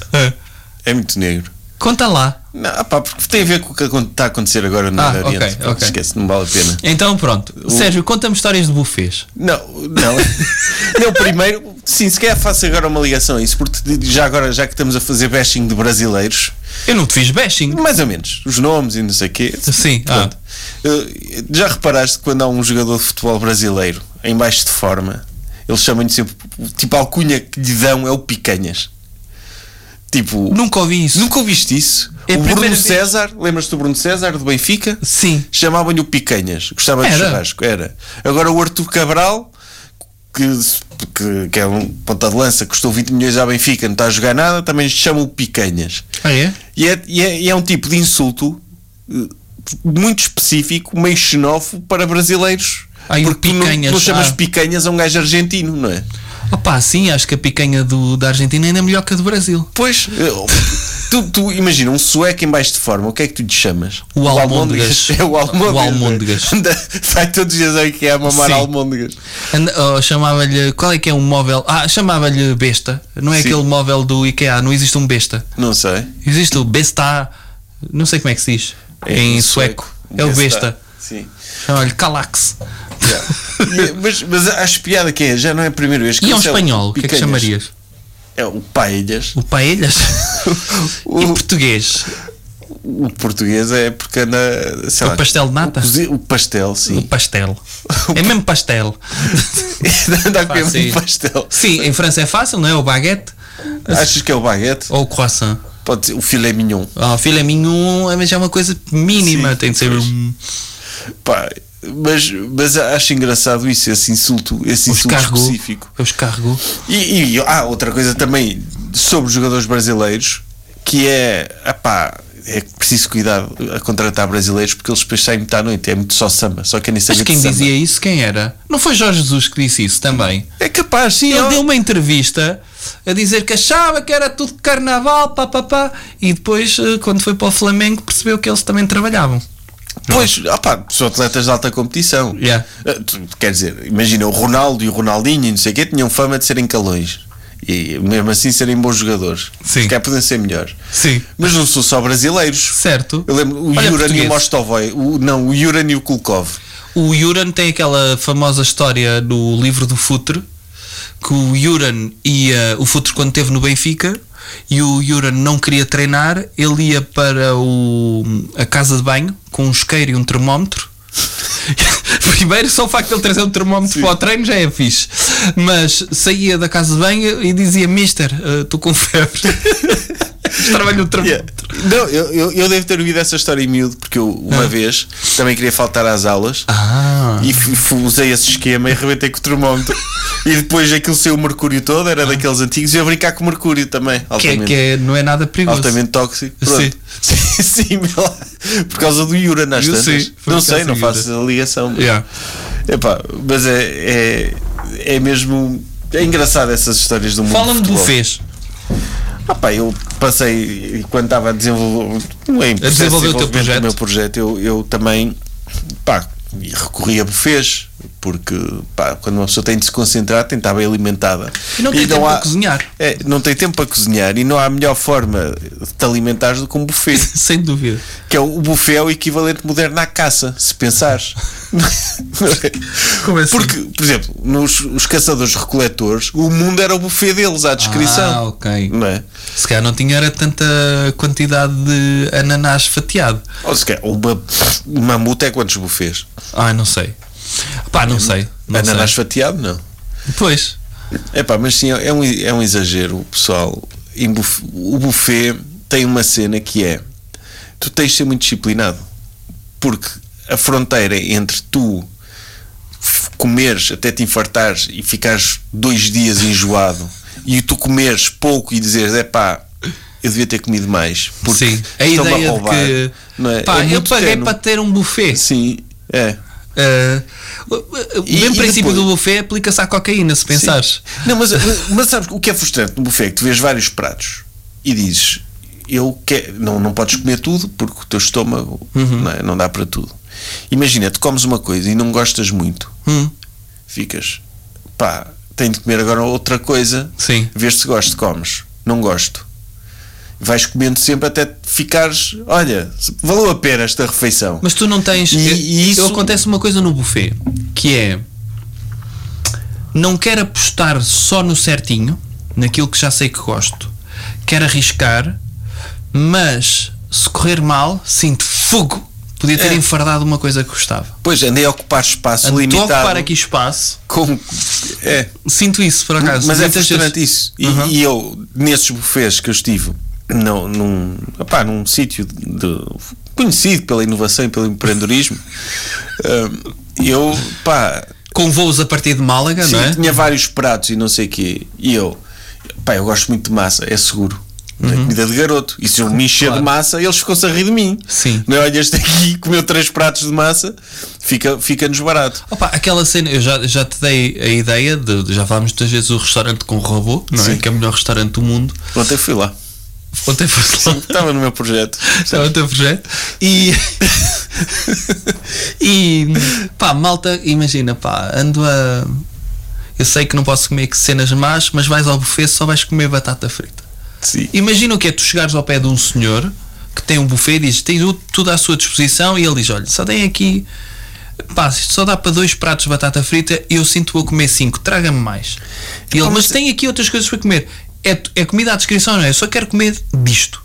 É muito negro. Conta lá. Não, pá, porque tem a ver com o que está a acontecer agora no Ah, Oriente. ok, Pronto, ok. Esquece, não vale a pena. Então pronto. Sérgio, conta-me histórias de bufês. Não, não. não, primeiro, sim, se calhar faço agora uma ligação a isso, porque já agora, já que estamos a fazer bashing de brasileiros, Eu não te fiz bashing. mais ou menos, os nomes e não sei o quê. Sim, ah. Pronto. Eh, Já reparaste que quando há um jogador de futebol brasileiro em baixo de forma, eles chamam-lhe sempre, tipo, a alcunha que lhe dão é o Picanhas. Tipo, Nunca ouvi isso. nunca ouviste isso? É o Bruno vez. César, lembras-te do Bruno César, do Benfica? Sim. Chamavam-lhe o Picanhas, gostava de Era? churrasco, era. Agora o Arthur Cabral, que que, que é um ponta de lança, custou 20 milhões à Benfica, não está a jogar nada, também lhe chamam picanhas. Ah, é? E é, e é, e é um tipo de insulto eh, muito específico, meio xenófobo para brasileiros. O Porque tu não, picanhas, não chamas ah. picanhas a um gajo argentino, não é? Opá, sim, acho que a picanha do, da Argentina ainda é melhor que a do Brasil. Pois, eh, tu, tu imagina um sueco em baixo de forma, o que é que tu lhe chamas? O almôndegas. É o almôndegas. O almôndegas. Anda- Vai todos os dias aí que é a mamar Sim. almôndegas. Anda- oh, chamava-lhe. Qual é que é um móvel? Ah, chamava-lhe besta. Não é Sim. aquele móvel do IKEA, não existe um besta. Não sei. Existe o besta. Não sei como é que se diz. em um sueco. É o besta. Sim. Chama-lhe Calax. mas, mas acho piada que é, já não é a primeira vez que E é o espanhol, o que é que chamarias? É o paelhas. O paelhas? O- e português? O português é porque anda. Sei O lá, pastel de nata? O, o pastel, O sim. pastel. É mesmo pastel. anda a comer Fácil. um pastel. Sim, em França é fácil, não é? O baguete Achas que é o baguete? ou o croissant. Pode ser o filé mignon. Oh, filé mignon é- mas é uma coisa mínima, Sim, tem de ser um. Pá, mas, mas acho engraçado isso, esse insulto, esse Os insulto específico. Os carregou. E, e há outra coisa também sobre os jogadores brasileiros que é, epá, é preciso cuidar a contratar brasileiros porque eles depois saem muito à noite, é muito só samba, só querem saber Mas quem de samba. dizia isso, quem era? Não foi Jorge Jesus que disse isso também? É capaz, sim. Ele deu uma entrevista a dizer que achava que era tudo carnaval, pá, pá, pá, e depois, eh, quando foi para o Flamengo, percebeu que eles também trabalhavam. Pois, opá, são atletas de alta competição. Yeah. Ah, tu- Quer dizer, imagina o Ronaldo e o Ronaldinho e não sei o quê tinham fama de serem calões. E mesmo assim serem bons jogadores. Sim. Se calhar podem ser melhores. Sim. Mas não são só brasileiros. Certo. Eu lembro o Olha, Yuran e o. Mostovoy. O, não, o Yuran e o Kulkov. O Yuran tem aquela famosa história do livro do Futre que o Yuran ia, o Futre quando esteve no Benfica e o Yuran não queria treinar, ele ia para o, a casa de banho com um isqueiro e um termómetro. Primeiro, só o facto de ele trazer um termómetro para o treino já é fixe. Mas saía da casa de banho e dizia: Mister, estou com febre. Trabalho no Yeah. Não, eu, eu, eu devo ter ouvido essa história em miúdo, porque eu uma vez também queria faltar às aulas Ah, e usei esse esquema e arrebentei com o termómetro. e depois aquilo saiu o mercúrio todo, era daqueles antigos, e eu brincar com o mercúrio também, que, é, que é- não é nada perigoso. altamente tóxico. Sim. Pronto. Sim, sim, lá. por causa do Yuran às Eu tantas. Não causa sei, não faço a ligação. mas- Yeah. Epá, mas é, é, é mesmo. É engraçado essas histórias do mundo. Fala-me do do fez. Ah eu passei, quando estava a desenvolver, em processo de desenvolver o teu projeto. meu projeto, eu, eu também, pá, recorri a bufês, porque, pá, quando uma pessoa tem de se concentrar, tem de estar bem alimentada. E não tem tempo para cozinhar. É, não tem tempo para cozinhar e não há melhor forma de te alimentares do que um buffet. Sem dúvida. que é o, o buffet é o equivalente moderno à caça, se pensares. Como assim? Porque, por exemplo, nos os caçadores-recoletores, o mundo era o buffet deles, à descrição. Ah, ok. Não é? Se calhar não tinha era tanta quantidade de ananás fatiado. Ou se quer, uma, uma é quantos buffets? Ai, não sei. Pá, não sei. Não Ananás sei. fatiado, não. Pois. É pá, mas sim, é um, é um exagero, pessoal. Buf- o buffet tem uma cena que é: tu tens de ser muito disciplinado, porque a fronteira entre tu comeres até te infartares e ficares dois dias enjoado e tu comeres pouco e dizeres é pá, eu devia ter comido mais. Porque Sim. A ideia de roubar", que. não é? Pá, É eu paguei ténue. para ter um buffet. Sim, é. Ah, o- E- mesmo e princípio depois? do buffet aplica-se à cocaína, se pensares. Não, mas, mas sabes o que é frustrante no buffet? é Que tu vês vários pratos e dizes eu que, não, não podes comer tudo porque o teu estômago Uhum. não, é? não dá para tudo. Imagina, tu comes uma coisa e não gostas muito, Hum, ficas pá, tenho de comer agora outra coisa, Sim. vês se gosto, comes, não gosto. Vais comendo sempre até ficares, olha, valeu a pena esta refeição. Mas tu não tens. E- e isso- acontece uma coisa no buffet que é. Não quero apostar só no certinho, naquilo que já sei que gosto. Quero arriscar, mas se correr mal, sinto fogo. Podia ter É. enfardado uma coisa que gostava. Pois andei a ocupar espaço Estou a limitado. ocupar aqui espaço. com, é, Sinto isso, por acaso. Mas é frustrante vezes- isso. E, Uhum. e eu, nesses bufês que eu estive, não, num, opá, num sítio de- conhecido pela inovação e pelo empreendedorismo, hum, eu, pá, Com voos a partir de Málaga, Sim, não é? tinha vários pratos e não sei o quê. E eu, pá, eu gosto muito de massa, é seguro. É comida de garoto. E se eu me encher Uhum. Claro. de massa, eles ficam-se a rir de mim. Sim. Não é? Olha, este aqui comeu três pratos de massa, fica- fica-nos barato. Opa, aquela cena, eu já, já te dei a ideia de, de- já falámos muitas vezes o restaurante com robô, não é? Sim. Que é o melhor restaurante do mundo. Ontem fui lá. Ontem foste lá. Estava no meu projeto. Estava o teu projeto. E. e. pá, malta, imagina, pá, ando a. Eu sei que não posso comer cenas más, mas vais ao buffet só vais comer batata frita. Sim. Imagina o que é tu chegares ao pé de um senhor que tem um buffet e diz tem tudo- à sua disposição e ele diz: Olha, só tem aqui. Pá, isto só dá para dois pratos de batata frita e eu sinto vou comer cinco, traga-me mais. E ele, mas- tem aqui outras coisas para comer. É, é comida à descrição, não é? Eu só quero comer disto.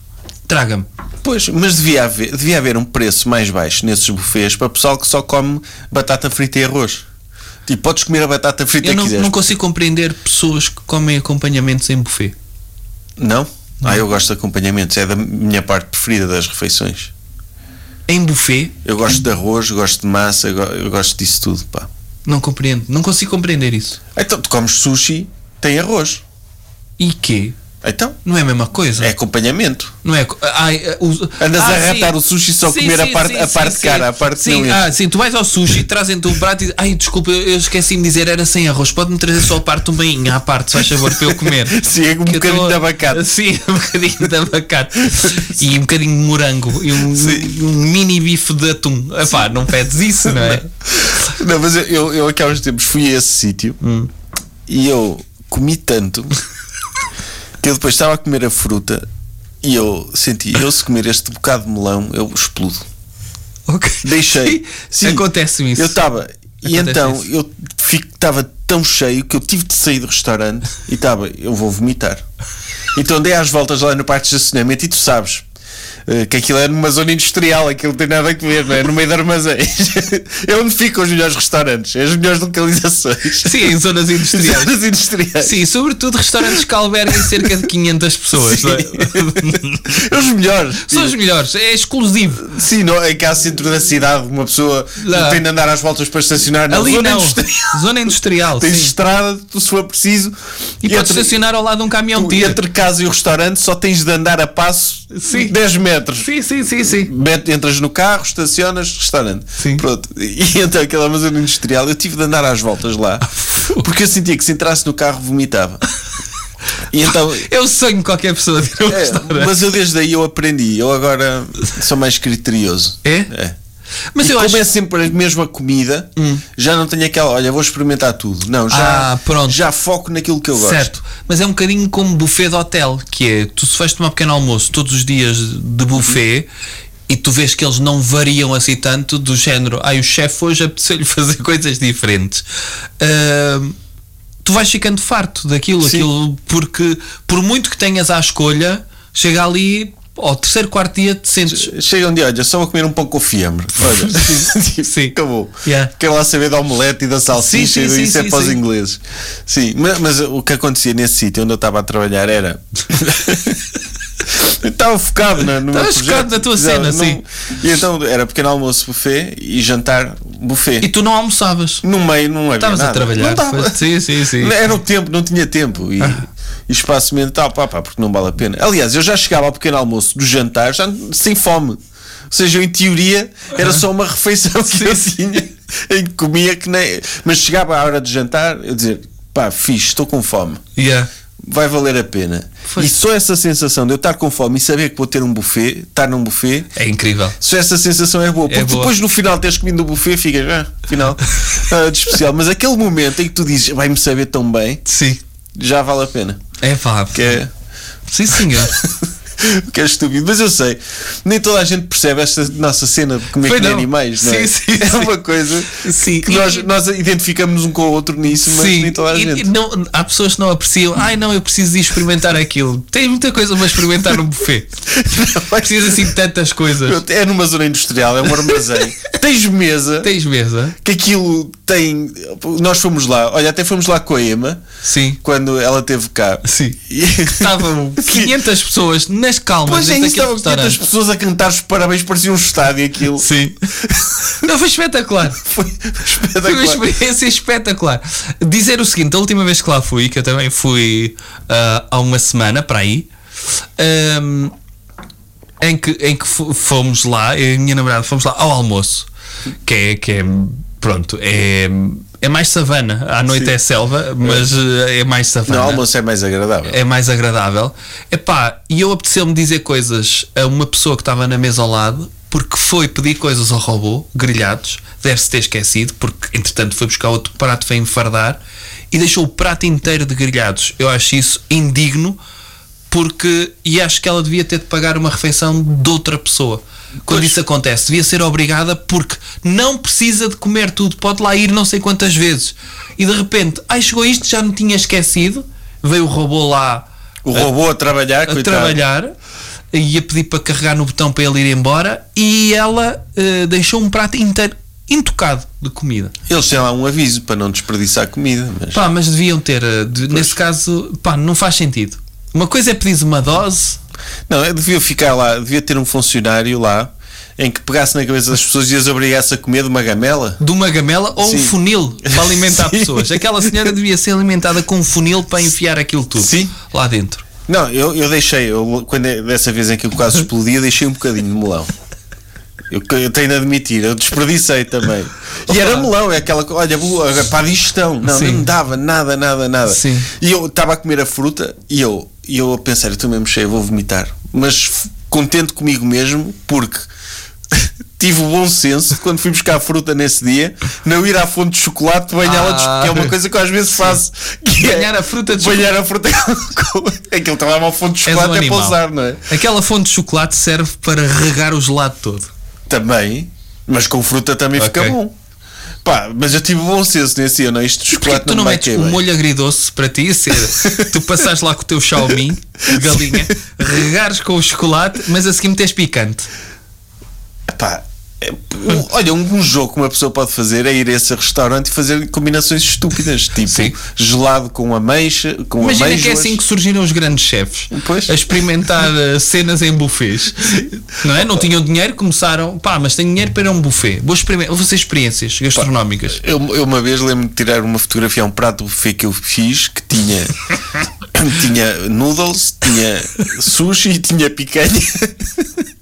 Traga-me. Pois, mas devia haver, devia haver um preço mais baixo nesses buffets para pessoal que só come batata frita e arroz. Tipo, podes comer a batata frita Eu não, não consigo compreender pessoas que comem acompanhamentos em buffet. Não? Ah, eu gosto de acompanhamentos. É da minha parte preferida das refeições. Em buffet, Eu gosto de arroz, gosto de massa, eu gosto disso tudo, pá. não compreendo. Não consigo compreender isso. Então, tu comes sushi, tem arroz. E quê? Então, Não é a mesma coisa? é acompanhamento. Não é? Ai, eh, o- Andas Ah, a ratar sim. o sushi só Sim, comer a sim, parte- sim, a parte cara, a parte sim, não ah, sim, tu vais ao sushi, trazem-te um prato e ai, desculpa, eu esqueci-me de dizer, era sem arroz, pode-me trazer só a parte, um bainha à parte, se faz favor, para eu comer. Sim, é um eu bocadinho tô- de abacate. Sim, um bocadinho de abacate. e um bocadinho de morango. E um, um mini bife de atum. Epá, não pedes isso, não é? Não, mas eu, eu, eu aqui há uns tempos fui a esse sítio Hum. e eu comi tanto que eu depois estava a comer a fruta e eu senti, eu se comer este bocado de melão, eu explodo. Ok. Deixei. Sim, Acontece-me isso. Eu estava. E então isso. eu estava tão cheio que eu tive de sair do restaurante e estava, eu vou vomitar. Então dei às voltas lá no parque de estacionamento e tu sabes. Eh, Que aquilo é numa zona industrial, aquilo não tem nada a ver, não é? No meio de armazéns. É onde ficam os melhores restaurantes, é as melhores localizações. Sim, em zonas industriais. Zonas industriais. Sim, sobretudo restaurantes que alberguem cerca de 500 pessoas. não é? Os melhores. São os melhores, é exclusivo. Sim, não, é cá centro da cidade, uma pessoa Lá. tem de andar às voltas para estacionar na Ali zona não. industrial. Zona industrial. Tens sim. estrada, tu, se for preciso. E podes entre- estacionar ao lado de um caminhão tu, de tiro. entre casa e o restaurante só tens de andar a passo Sim. 10 metros. Sim, sim, sim, sim. Met- Entras no carro, estacionas, restaurante. Sim. Pronto. E então aquela é uma zona industrial, eu tive de andar às voltas lá porque eu sentia que se entrasse no carro vomitava. E então. Eu sonho qualquer pessoa de ir é, mas eu desde aí eu aprendi. Eu agora sou mais criterioso. É? É. Mas e eu como acho. é sempre a mesma comida, já não tenho aquela, olha, vou experimentar tudo. Não, já, Ah, pronto. já foco naquilo que eu gosto. Certo, mas é um bocadinho como buffet de hotel, que é tu se vais tomar pequeno almoço todos os dias de buffet e tu vês que eles não variam assim tanto do género, ai o chefe hoje apeteceu-lhe fazer coisas diferentes. Ahm, tu vais ficando farto daquilo, Sim. aquilo, porque por muito que tenhas à escolha, chega ali ao terceiro, quarto dia te sentes. Chega um dia, olha, só vou comer um pão com fiambre. Olha, tipo, Sim. acabou. Yeah. Quero lá saber da omelete e da salsicha, Sim, sim, e sim, isso é sim, para os sim. ingleses. Sim, mas, mas o que acontecia nesse sítio onde eu estava a trabalhar era. Estava focado na, no Estavas focado na tua cena, não- sim. E então era pequeno almoço buffet e jantar buffet. E tu não almoçavas. No meio não havia Estavas a trabalhar. Não. Foi- Sim, sim, sim. Era o tempo, não tinha tempo. E, Ah. E espaço mental, pá, pá, porque não vale a pena. Aliás, eu já chegava ao pequeno almoço do jantar já sem fome. Ou seja, eu, em teoria era só uma refeição que eu tinha em que comia que nem. Mas chegava à hora de jantar, eu dizer, pá, fixe, estou com fome. Yeah. Vai valer a pena. Foi. E só essa sensação de eu estar com fome e saber que vou ter um buffet, estar num buffet, É incrível. só essa sensação é boa. Porque boa. depois no final teres comido o buffet, ficas, ah, final, ah, de especial. Mas aquele momento em que tu dizes, vai-me saber tão bem, Sim. já vale a pena. É pá. Que é, Sim, senhor. que é estúpido. Mas eu sei, nem toda a gente percebe esta nossa cena de comer nem não. animais, não é? Sim, sim, é sim. uma coisa Sim. que E- nós, nós identificamos um com o outro nisso, mas nem toda a gente. e não, há pessoas que não apreciam. Ai, não, eu preciso de experimentar aquilo. Tem muita coisa para experimentar no buffet. Precisa assim de tantas coisas. É numa zona industrial, é um armazém. Tens mesa, Tens mesa? que aquilo tem. Nós fomos lá, olha, até fomos lá com a Emma Sim. quando ela esteve cá. Sim. E- Estavam 500 pessoas na nas calmas Pois é, isso daquele estava 500 restaurante. pessoas a cantar os parabéns, parecia um estádio aquilo. Sim. Não, foi espetacular. Foi Foi uma espetacular. experiência espetacular. Dizer o seguinte: a última vez que lá fui, que eu também fui ah, há uma semana para aí, ahm, em que, em que fo- fomos lá, eu e a minha namorada fomos lá ao almoço, que é, que é pronto, é, é mais savana. À noite Sim. é selva, mas eh, é mais savana. No almoço é mais agradável. é mais agradável. Epá, e eu apeteceu-me dizer coisas a uma pessoa que estava na mesa ao lado, porque foi pedir coisas ao robô, grelhados, deve-se ter esquecido, porque entretanto foi buscar outro prato para enfardar e deixou o prato inteiro de grelhados. Eu acho isso indigno, porque e acho que ela devia ter de pagar uma refeição de outra pessoa. Quando Pois. isso acontece, devia ser obrigada porque não precisa de comer tudo, pode lá ir não sei quantas vezes. E de repente, ai, chegou isto, já me tinha esquecido. Veio o robô lá O robô a trabalhar, a coitado. trabalhar e a pedir para carregar no botão para ele ir embora e ela eh, deixou um prato inteiro intocado de comida. Eles têm lá um aviso para não desperdiçar comida. Mas... Pá, mas deviam ter, eh, de- nesse caso, pá, não faz sentido. Uma coisa é pedir uma dose, Não, eu devia ficar lá, devia ter um funcionário lá em que pegasse na cabeça das pessoas e as obrigasse a comer de uma gamela. de uma gamela ou um Sim. funil para alimentar pessoas. Aquela senhora devia ser alimentada com um funil para enfiar aquilo tudo Sim. lá dentro. Não, eu, eu deixei, eu, quando é- dessa vez em que eu quase explodia, deixei um bocadinho de melão. Eu, eu tenho de admitir, eu desperdicei também. E era melão, é aquela olha, para a digestão. Não, Sim. não me dava nada, nada, nada. Sim. E eu estava a comer a fruta e eu, e eu a pensar, eu estou mesmo cheio, vou vomitar. Mas contente comigo mesmo, porque tive o bom senso quando fui buscar a fruta nesse dia, não ir à fonte de chocolate banhá-la Ah. chocolate, que é uma coisa que eu às vezes faço. Que é Banhar a fruta de banhar a fruta Aquilo estava uma fonte de És um chocolate é animal. pousar, não é? Aquela fonte de chocolate serve para regar o gelado todo. Também, mas com fruta também Ok. fica bom. Pá, mas eu tive bom senso nesse dia, não? Isto de chocolate que tu não vai metes bem. molho agridoce para ti ser tu passares lá com o teu Xiaomi de galinha, regares com o chocolate, mas a seguir metes picante. Pá, olha, um, jogo que uma pessoa pode fazer é ir a esse restaurante e fazer combinações estúpidas, tipo Sim. gelado com ameixa, com Imagina ameijoas. que é assim que surgiram os grandes chefes Pois. a experimentar eh, cenas em buffets. Não é? Não tinham dinheiro, começaram, pá, mas tenho dinheiro para ir a um buffet. Vou, experimentar, vou fazer experiências gastronómicas. Eu, eu uma vez lembro-me de tirar uma fotografia a um prato do buffet que eu fiz que tinha tinha noodles, tinha sushi e tinha picanha.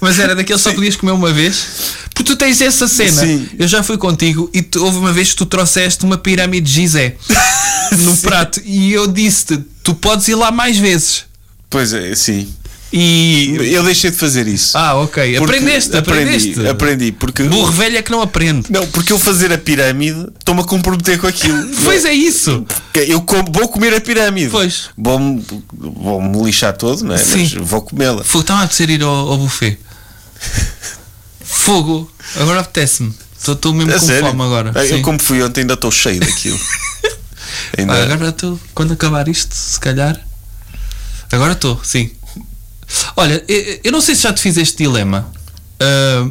Mas era daquele que só podias comer uma vez. Porque tu tens essa cena. Sim. Eu já fui contigo e tu- houve uma vez que tu trouxeste uma pirâmide de Gizé no prato e eu disse-te: tu podes ir lá mais vezes. Pois é, sim. E. Eu deixei de fazer isso. Ah, ok. Aprendeste, aprendeste. Aprendi, aprendi, porque Burro velho é que não aprende. Não, porque eu fazer a pirâmide estou-me a comprometer com aquilo. Pois é isso. Eu com- vou comer a pirâmide. Pois. Vou-me vou-me lixar todo, não é? Sim. Mas vou comê-la. Fogo, estava a apetecer ir ao, ao buffet. Fogo, agora apetece-me. Estou mesmo A com sério? fome agora. Ah, Eu, Sim. como fui ontem, ainda estou cheio daquilo. ainda... Ah, agora estou. Quando acabar isto, se calhar. Agora estou, sim. Olha, eu, não sei se já te fiz este dilema. Ah,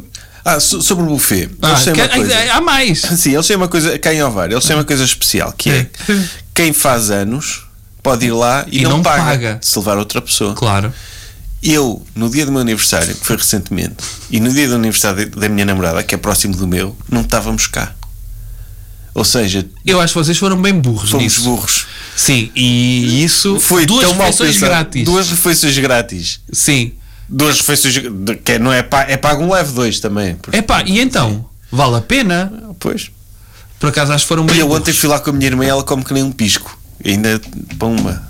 Ah, so- sobre o buffet. ah, que- há mais. Sim, eles têm uma coisa. Cá em Ovar, eles têm uma coisa especial que é quem faz anos pode ir lá e, E não, não paga, paga. se levar outra pessoa. Claro. Eu, no dia do meu aniversário, que foi recentemente, e no dia do aniversário da minha namorada, que é próximo do meu, não estávamos cá. Ou seja, Eu acho que vocês foram bem burros fomos nisso. burros. Sim, e isso. Foi duas tão mal refeições pensado. grátis. Duas refeições grátis. Sim. Duas refeições que não é, pa, é pago um leve dois também. porque- Epá, e então? Vale a pena? Pois. Por acaso acho que foram bem E eu ontem burros. fui lá com a minha irmã e ela come que nem um pisco. E ainda pumba.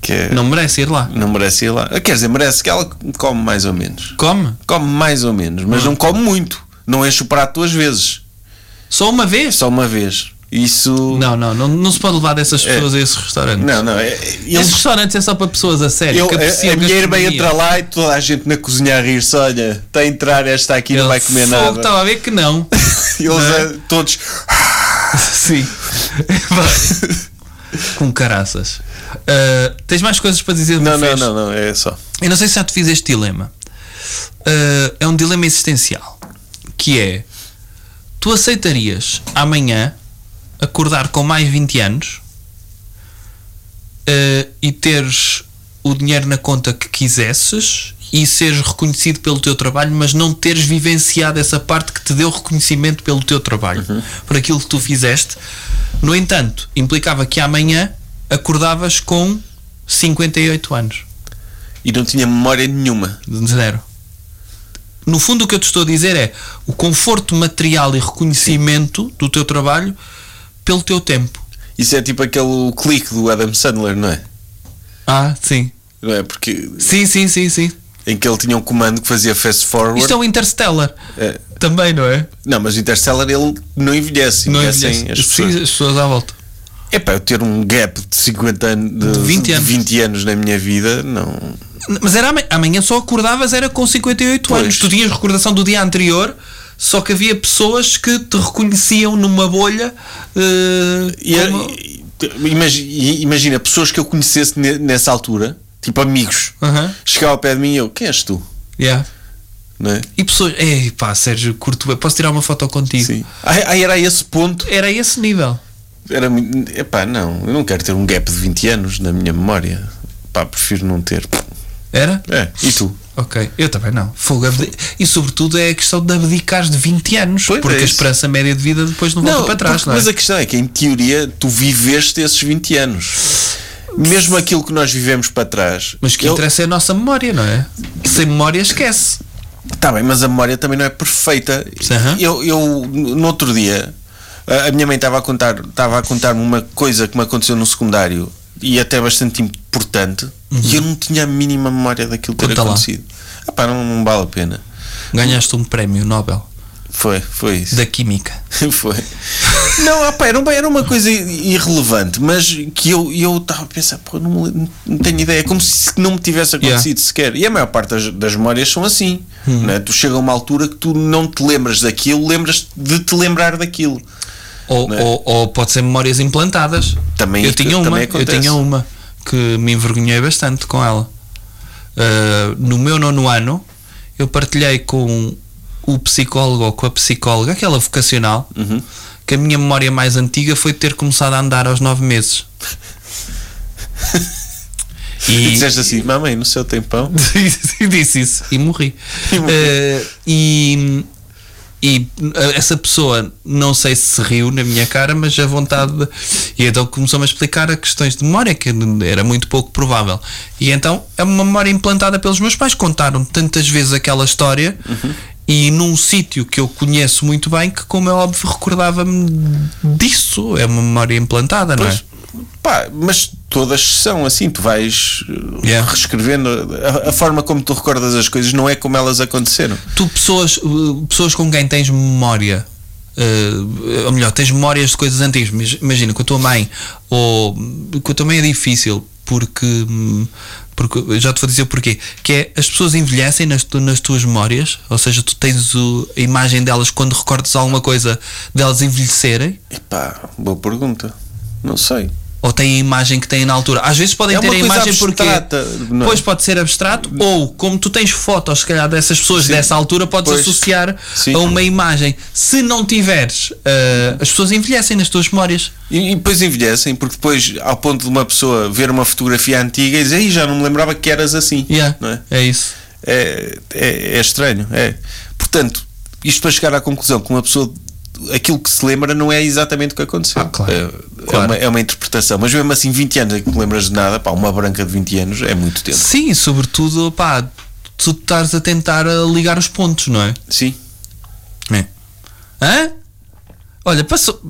Que é- Não merece ir lá. não merece ir lá. Ah, Quer dizer, merece que ela come mais ou menos. Come? Come mais ou menos, mas não come muito. Não enche o prato duas vezes. Só uma vez? Só uma vez. Isso. Não, não, não, não se pode levar dessas pessoas a esse restaurante. É. Não, não. É, Esses restaurantes é só para pessoas a sério. eu, que a, apreciam a minha irmã entra lá e toda a gente na cozinha a rir-se: olha, está a entrar esta aqui, não Ele, vai comer fogo, nada. Estava a ver que não. E eles Não é? todos. Sim. Com caraças. Ah, tens mais coisas para dizer do Não, não, não, não, é só. Eu não sei se já te fiz este dilema. Ah, é um dilema existencial. Que é: tu aceitarias amanhã acordar com mais 20 anos ah, e teres o dinheiro na conta que quisesses e seres reconhecido pelo teu trabalho, mas não teres vivenciado essa parte que te deu reconhecimento pelo teu trabalho, por aquilo que tu fizeste. No entanto, implicava que amanhã acordavas com 58 anos. E não tinha memória nenhuma. Zero. No fundo, o que eu te estou a dizer é o conforto material e reconhecimento do teu trabalho pelo teu tempo. Isso é tipo aquele clique do Adam Sandler, não é? Ah, sim. Não é? Porque Sim, sim, sim, sim. em que ele tinha um comando que fazia fast forward. Isto é o Interstellar. É. Também, não é? Não, mas o Interstellar ele não envelhece, Não envelhece. as Sim, pessoas. as pessoas à volta. É pá, eu ter um gap de 50 anos, de, De 20 anos. 20 anos na minha vida, não. Mas era amanhã, só acordavas era com 58 Pois. anos. Tu tinhas recordação do dia anterior, só que havia pessoas que te reconheciam numa bolha. eh, E, como- e- imagi- e- imagina, pessoas que eu conhecesse ne- nessa altura, tipo amigos, Aham. chegava ao pé de mim e eu, quem és tu? Yeah. É? E pessoas. Ei, pá, Sérgio, curto bem. Posso tirar uma foto contigo? Sim. Aí aí era a esse ponto. Era esse nível. Era, muito- epá, não, eu não quero ter um gap de 20 anos na minha memória. Pá, prefiro não ter. Era? É, e tu? Ok, eu também não. Fogo, E sobretudo é a questão de abdicares de 20 anos, Pois porque é a esperança média de vida depois não, volta para trás, porque- não é? mas a questão é que em teoria tu viveste esses 20 anos. Mesmo aquilo que nós vivemos para trás. Mas que interessa é a nossa memória, não é? Sem memória esquece. Tá bem, mas a memória também não é perfeita. Aham. Eu, eu, no outro dia, a minha mãe estava a contar estava a contar-me uma coisa que me aconteceu no secundário e até bastante importante e eu não tinha a mínima memória daquilo ter Uhum. Conta lá. acontecido. Ah, pá, não, não vale a pena. Ganhaste um prémio Nobel Foi, foi isso. da Química. Foi. Não, ah, pá, era, uma, era uma coisa irrelevante, mas que eu eu estava a pensar, pô, não, não tenho ideia, é como se não me tivesse acontecido sequer. E a maior parte das, das memórias são assim. Uhum. Não é? Tu chega a uma altura que tu não te lembras daquilo, lembras de te lembrar daquilo. Ou, é? ou, ou pode ser memórias implantadas. Também- eu tinha uma, também eu tinha uma que me envergonhei bastante com ela. Uh, no meu nono ano, eu partilhei com o psicólogo ou com a psicóloga, aquela vocacional, Uhum. que a minha memória mais antiga foi ter começado a andar aos nove meses. E, disseste assim, mamãe, no seu tempão. e disse isso e morri. E morri. Eh, e, e essa pessoa, não sei se riu na minha cara, mas a vontade. de- e então começou-me a explicar a questões de memória, que era muito pouco provável. E então é uma memória implantada pelos meus pais. Contaram tantas vezes aquela história. E num sítio que eu conheço muito bem, que, como é óbvio, recordava-me disso. É uma memória implantada, não é? Pá, mas todas são assim, tu vais uh, Yeah. reescrevendo a, a forma como tu recordas as coisas não é como elas aconteceram. tu pessoas, uh, pessoas com quem tens memória uh, ou melhor, tens memórias de coisas antigas imagina com a tua mãe ou com a tua mãe é difícil porque, hum, porque já te vou dizer o porquê que é as pessoas envelhecem nas, tu- nas tuas memórias ou seja, tu tens o- a imagem delas quando recordas alguma coisa delas envelhecerem Epá, boa pergunta. Não sei. Ou têm a imagem que têm na altura. Às vezes podem É ter uma a imagem porque abstrata, não é? pois pode ser abstrato ou como tu tens fotos se calhar dessas pessoas Sim. dessa altura podes Pois. associar Sim. a uma imagem. Se não tiveres, eh, as pessoas envelhecem nas tuas memórias. E, e depois envelhecem, porque depois, ao ponto de uma pessoa ver uma fotografia antiga e dizer, "Ei, já não me lembrava que eras assim. Yeah, Não é? é isso. É, é, é estranho. É. Portanto, isto para chegar à conclusão que uma pessoa aquilo que se lembra não é exatamente o que aconteceu. Ah, claro. É, é Claro. uma, é uma interpretação. Mas mesmo assim, 20 anos em que te lembras de nada, pá, uma branca de 20 anos é muito tempo. Sim, sobretudo, pá, tu estás a tentar eh, ligar os pontos, não é? Sim. É. Hã? Olha, passou.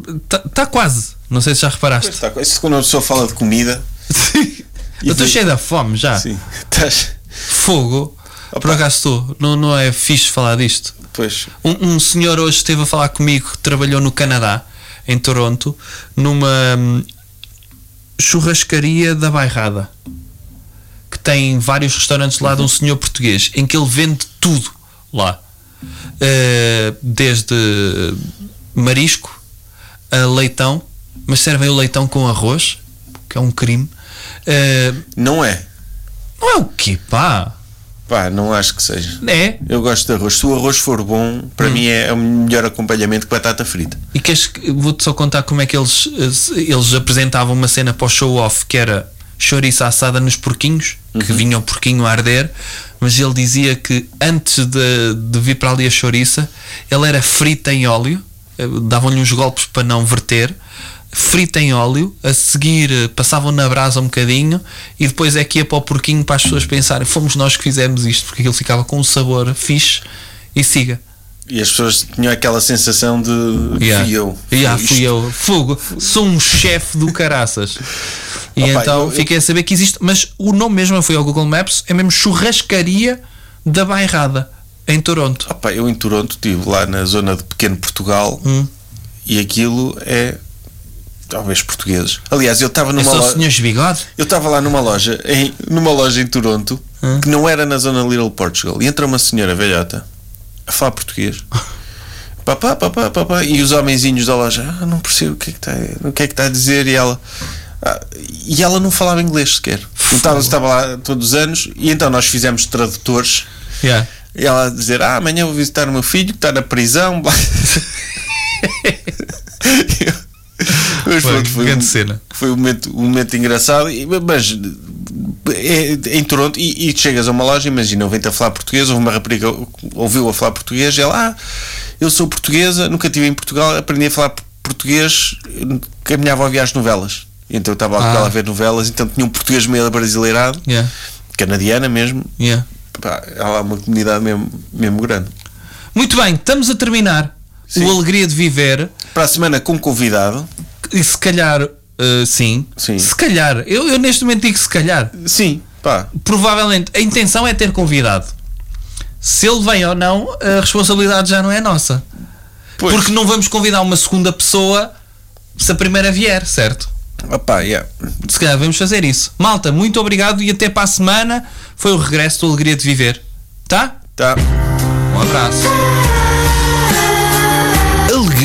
Está quase. Não sei se já reparaste. Está, isso quando a pessoa fala de comida. Eu estou cheio da fome já. Sim. Estás. Fogo. Por Opa. acaso estou. Não, não é fixe falar disto. Pois. Um, um senhor hoje esteve a falar comigo que trabalhou no Canadá, em Toronto, numa hum, churrascaria da Bairrada. Que tem vários restaurantes lá de um senhor português, em que ele vende tudo lá. Eh, desde marisco a leitão, mas servem o leitão com arroz, que é um crime. Eh, Não é. não é o quê, pá? Pá, não acho que seja. É? Eu gosto de arroz. Se o arroz for bom, para Hum. mim é o melhor acompanhamento que batata frita. E queres que- vou-te só contar como é que eles, eh, eles apresentavam uma cena para o show-off que era chouriça assada nos porquinhos, que vinha o porquinho a arder, mas ele dizia que antes de, de vir para ali a chouriça, ele era frito em óleo, eh, davam-lhe uns golpes para não verter, frito em óleo, a seguir eh, passavam na brasa um bocadinho e depois é que ia para o porquinho para as pessoas pensarem fomos nós que fizemos isto, porque aquilo ficava com um sabor fixe e siga. E as pessoas tinham aquela sensação de Yeah. fui eu. Yeah, Foi fui eu. Fogo. Sou um chefe do caraças. E Opa, então eu- eu- fiquei a saber que existe. Mas o nome mesmo eu fui ao Google Maps, é mesmo churrascaria da Bairrada, em Toronto. Opa, eu em Toronto estive lá na zona de Pequeno Portugal Hum. e aquilo é talvez portugueses. Aliás, eu estava É numa só loja. senhores de bigode? Eu estava lá numa loja, em, numa loja em Toronto, Hum. que não era na zona Little Portugal, e entra uma senhora velhota a falar português. Papá, papá, papá, e os homenzinhos da loja, ah, não percebo o que é que está, o que é que está a dizer, e ela. ah, e ela não falava inglês sequer. Estava, estava lá todos os anos, e então nós fizemos tradutores. Yeah. E ela a dizer: Ah, amanhã vou visitar o meu filho que está na prisão. blá." Mas Foi, pronto, foi, grande um, cena. foi um, momento, um momento engraçado. Mas é, em Toronto, e, e chegas a uma loja, imagina, vem-te a falar português, houve uma rapariga ouviu a falar português, ela, ah, eu sou portuguesa, nunca estive em Portugal, aprendi a falar português, caminhava a ver as novelas. Então eu estava lá Ah. a ver novelas, então tinha um português meio brasileirado, Yeah. canadiana mesmo. Yeah. Pá, ela é uma comunidade mesmo, mesmo grande. Muito bem, estamos a terminar Sim. o Alegria de Viver. Para a semana com convidado. E se calhar, uh, sim. Sim. Se calhar, eu, eu neste momento digo se calhar. Sim, pá. Provavelmente a intenção é ter convidado. Se ele vem ou não, a responsabilidade já não é nossa. Pois. Porque não vamos convidar uma segunda pessoa se a primeira vier, certo? Opá, yeah. Se calhar vamos fazer isso. Malta, muito obrigado e até para a semana. Foi o regresso do Alegria de Viver. Tá? Tá. Um abraço.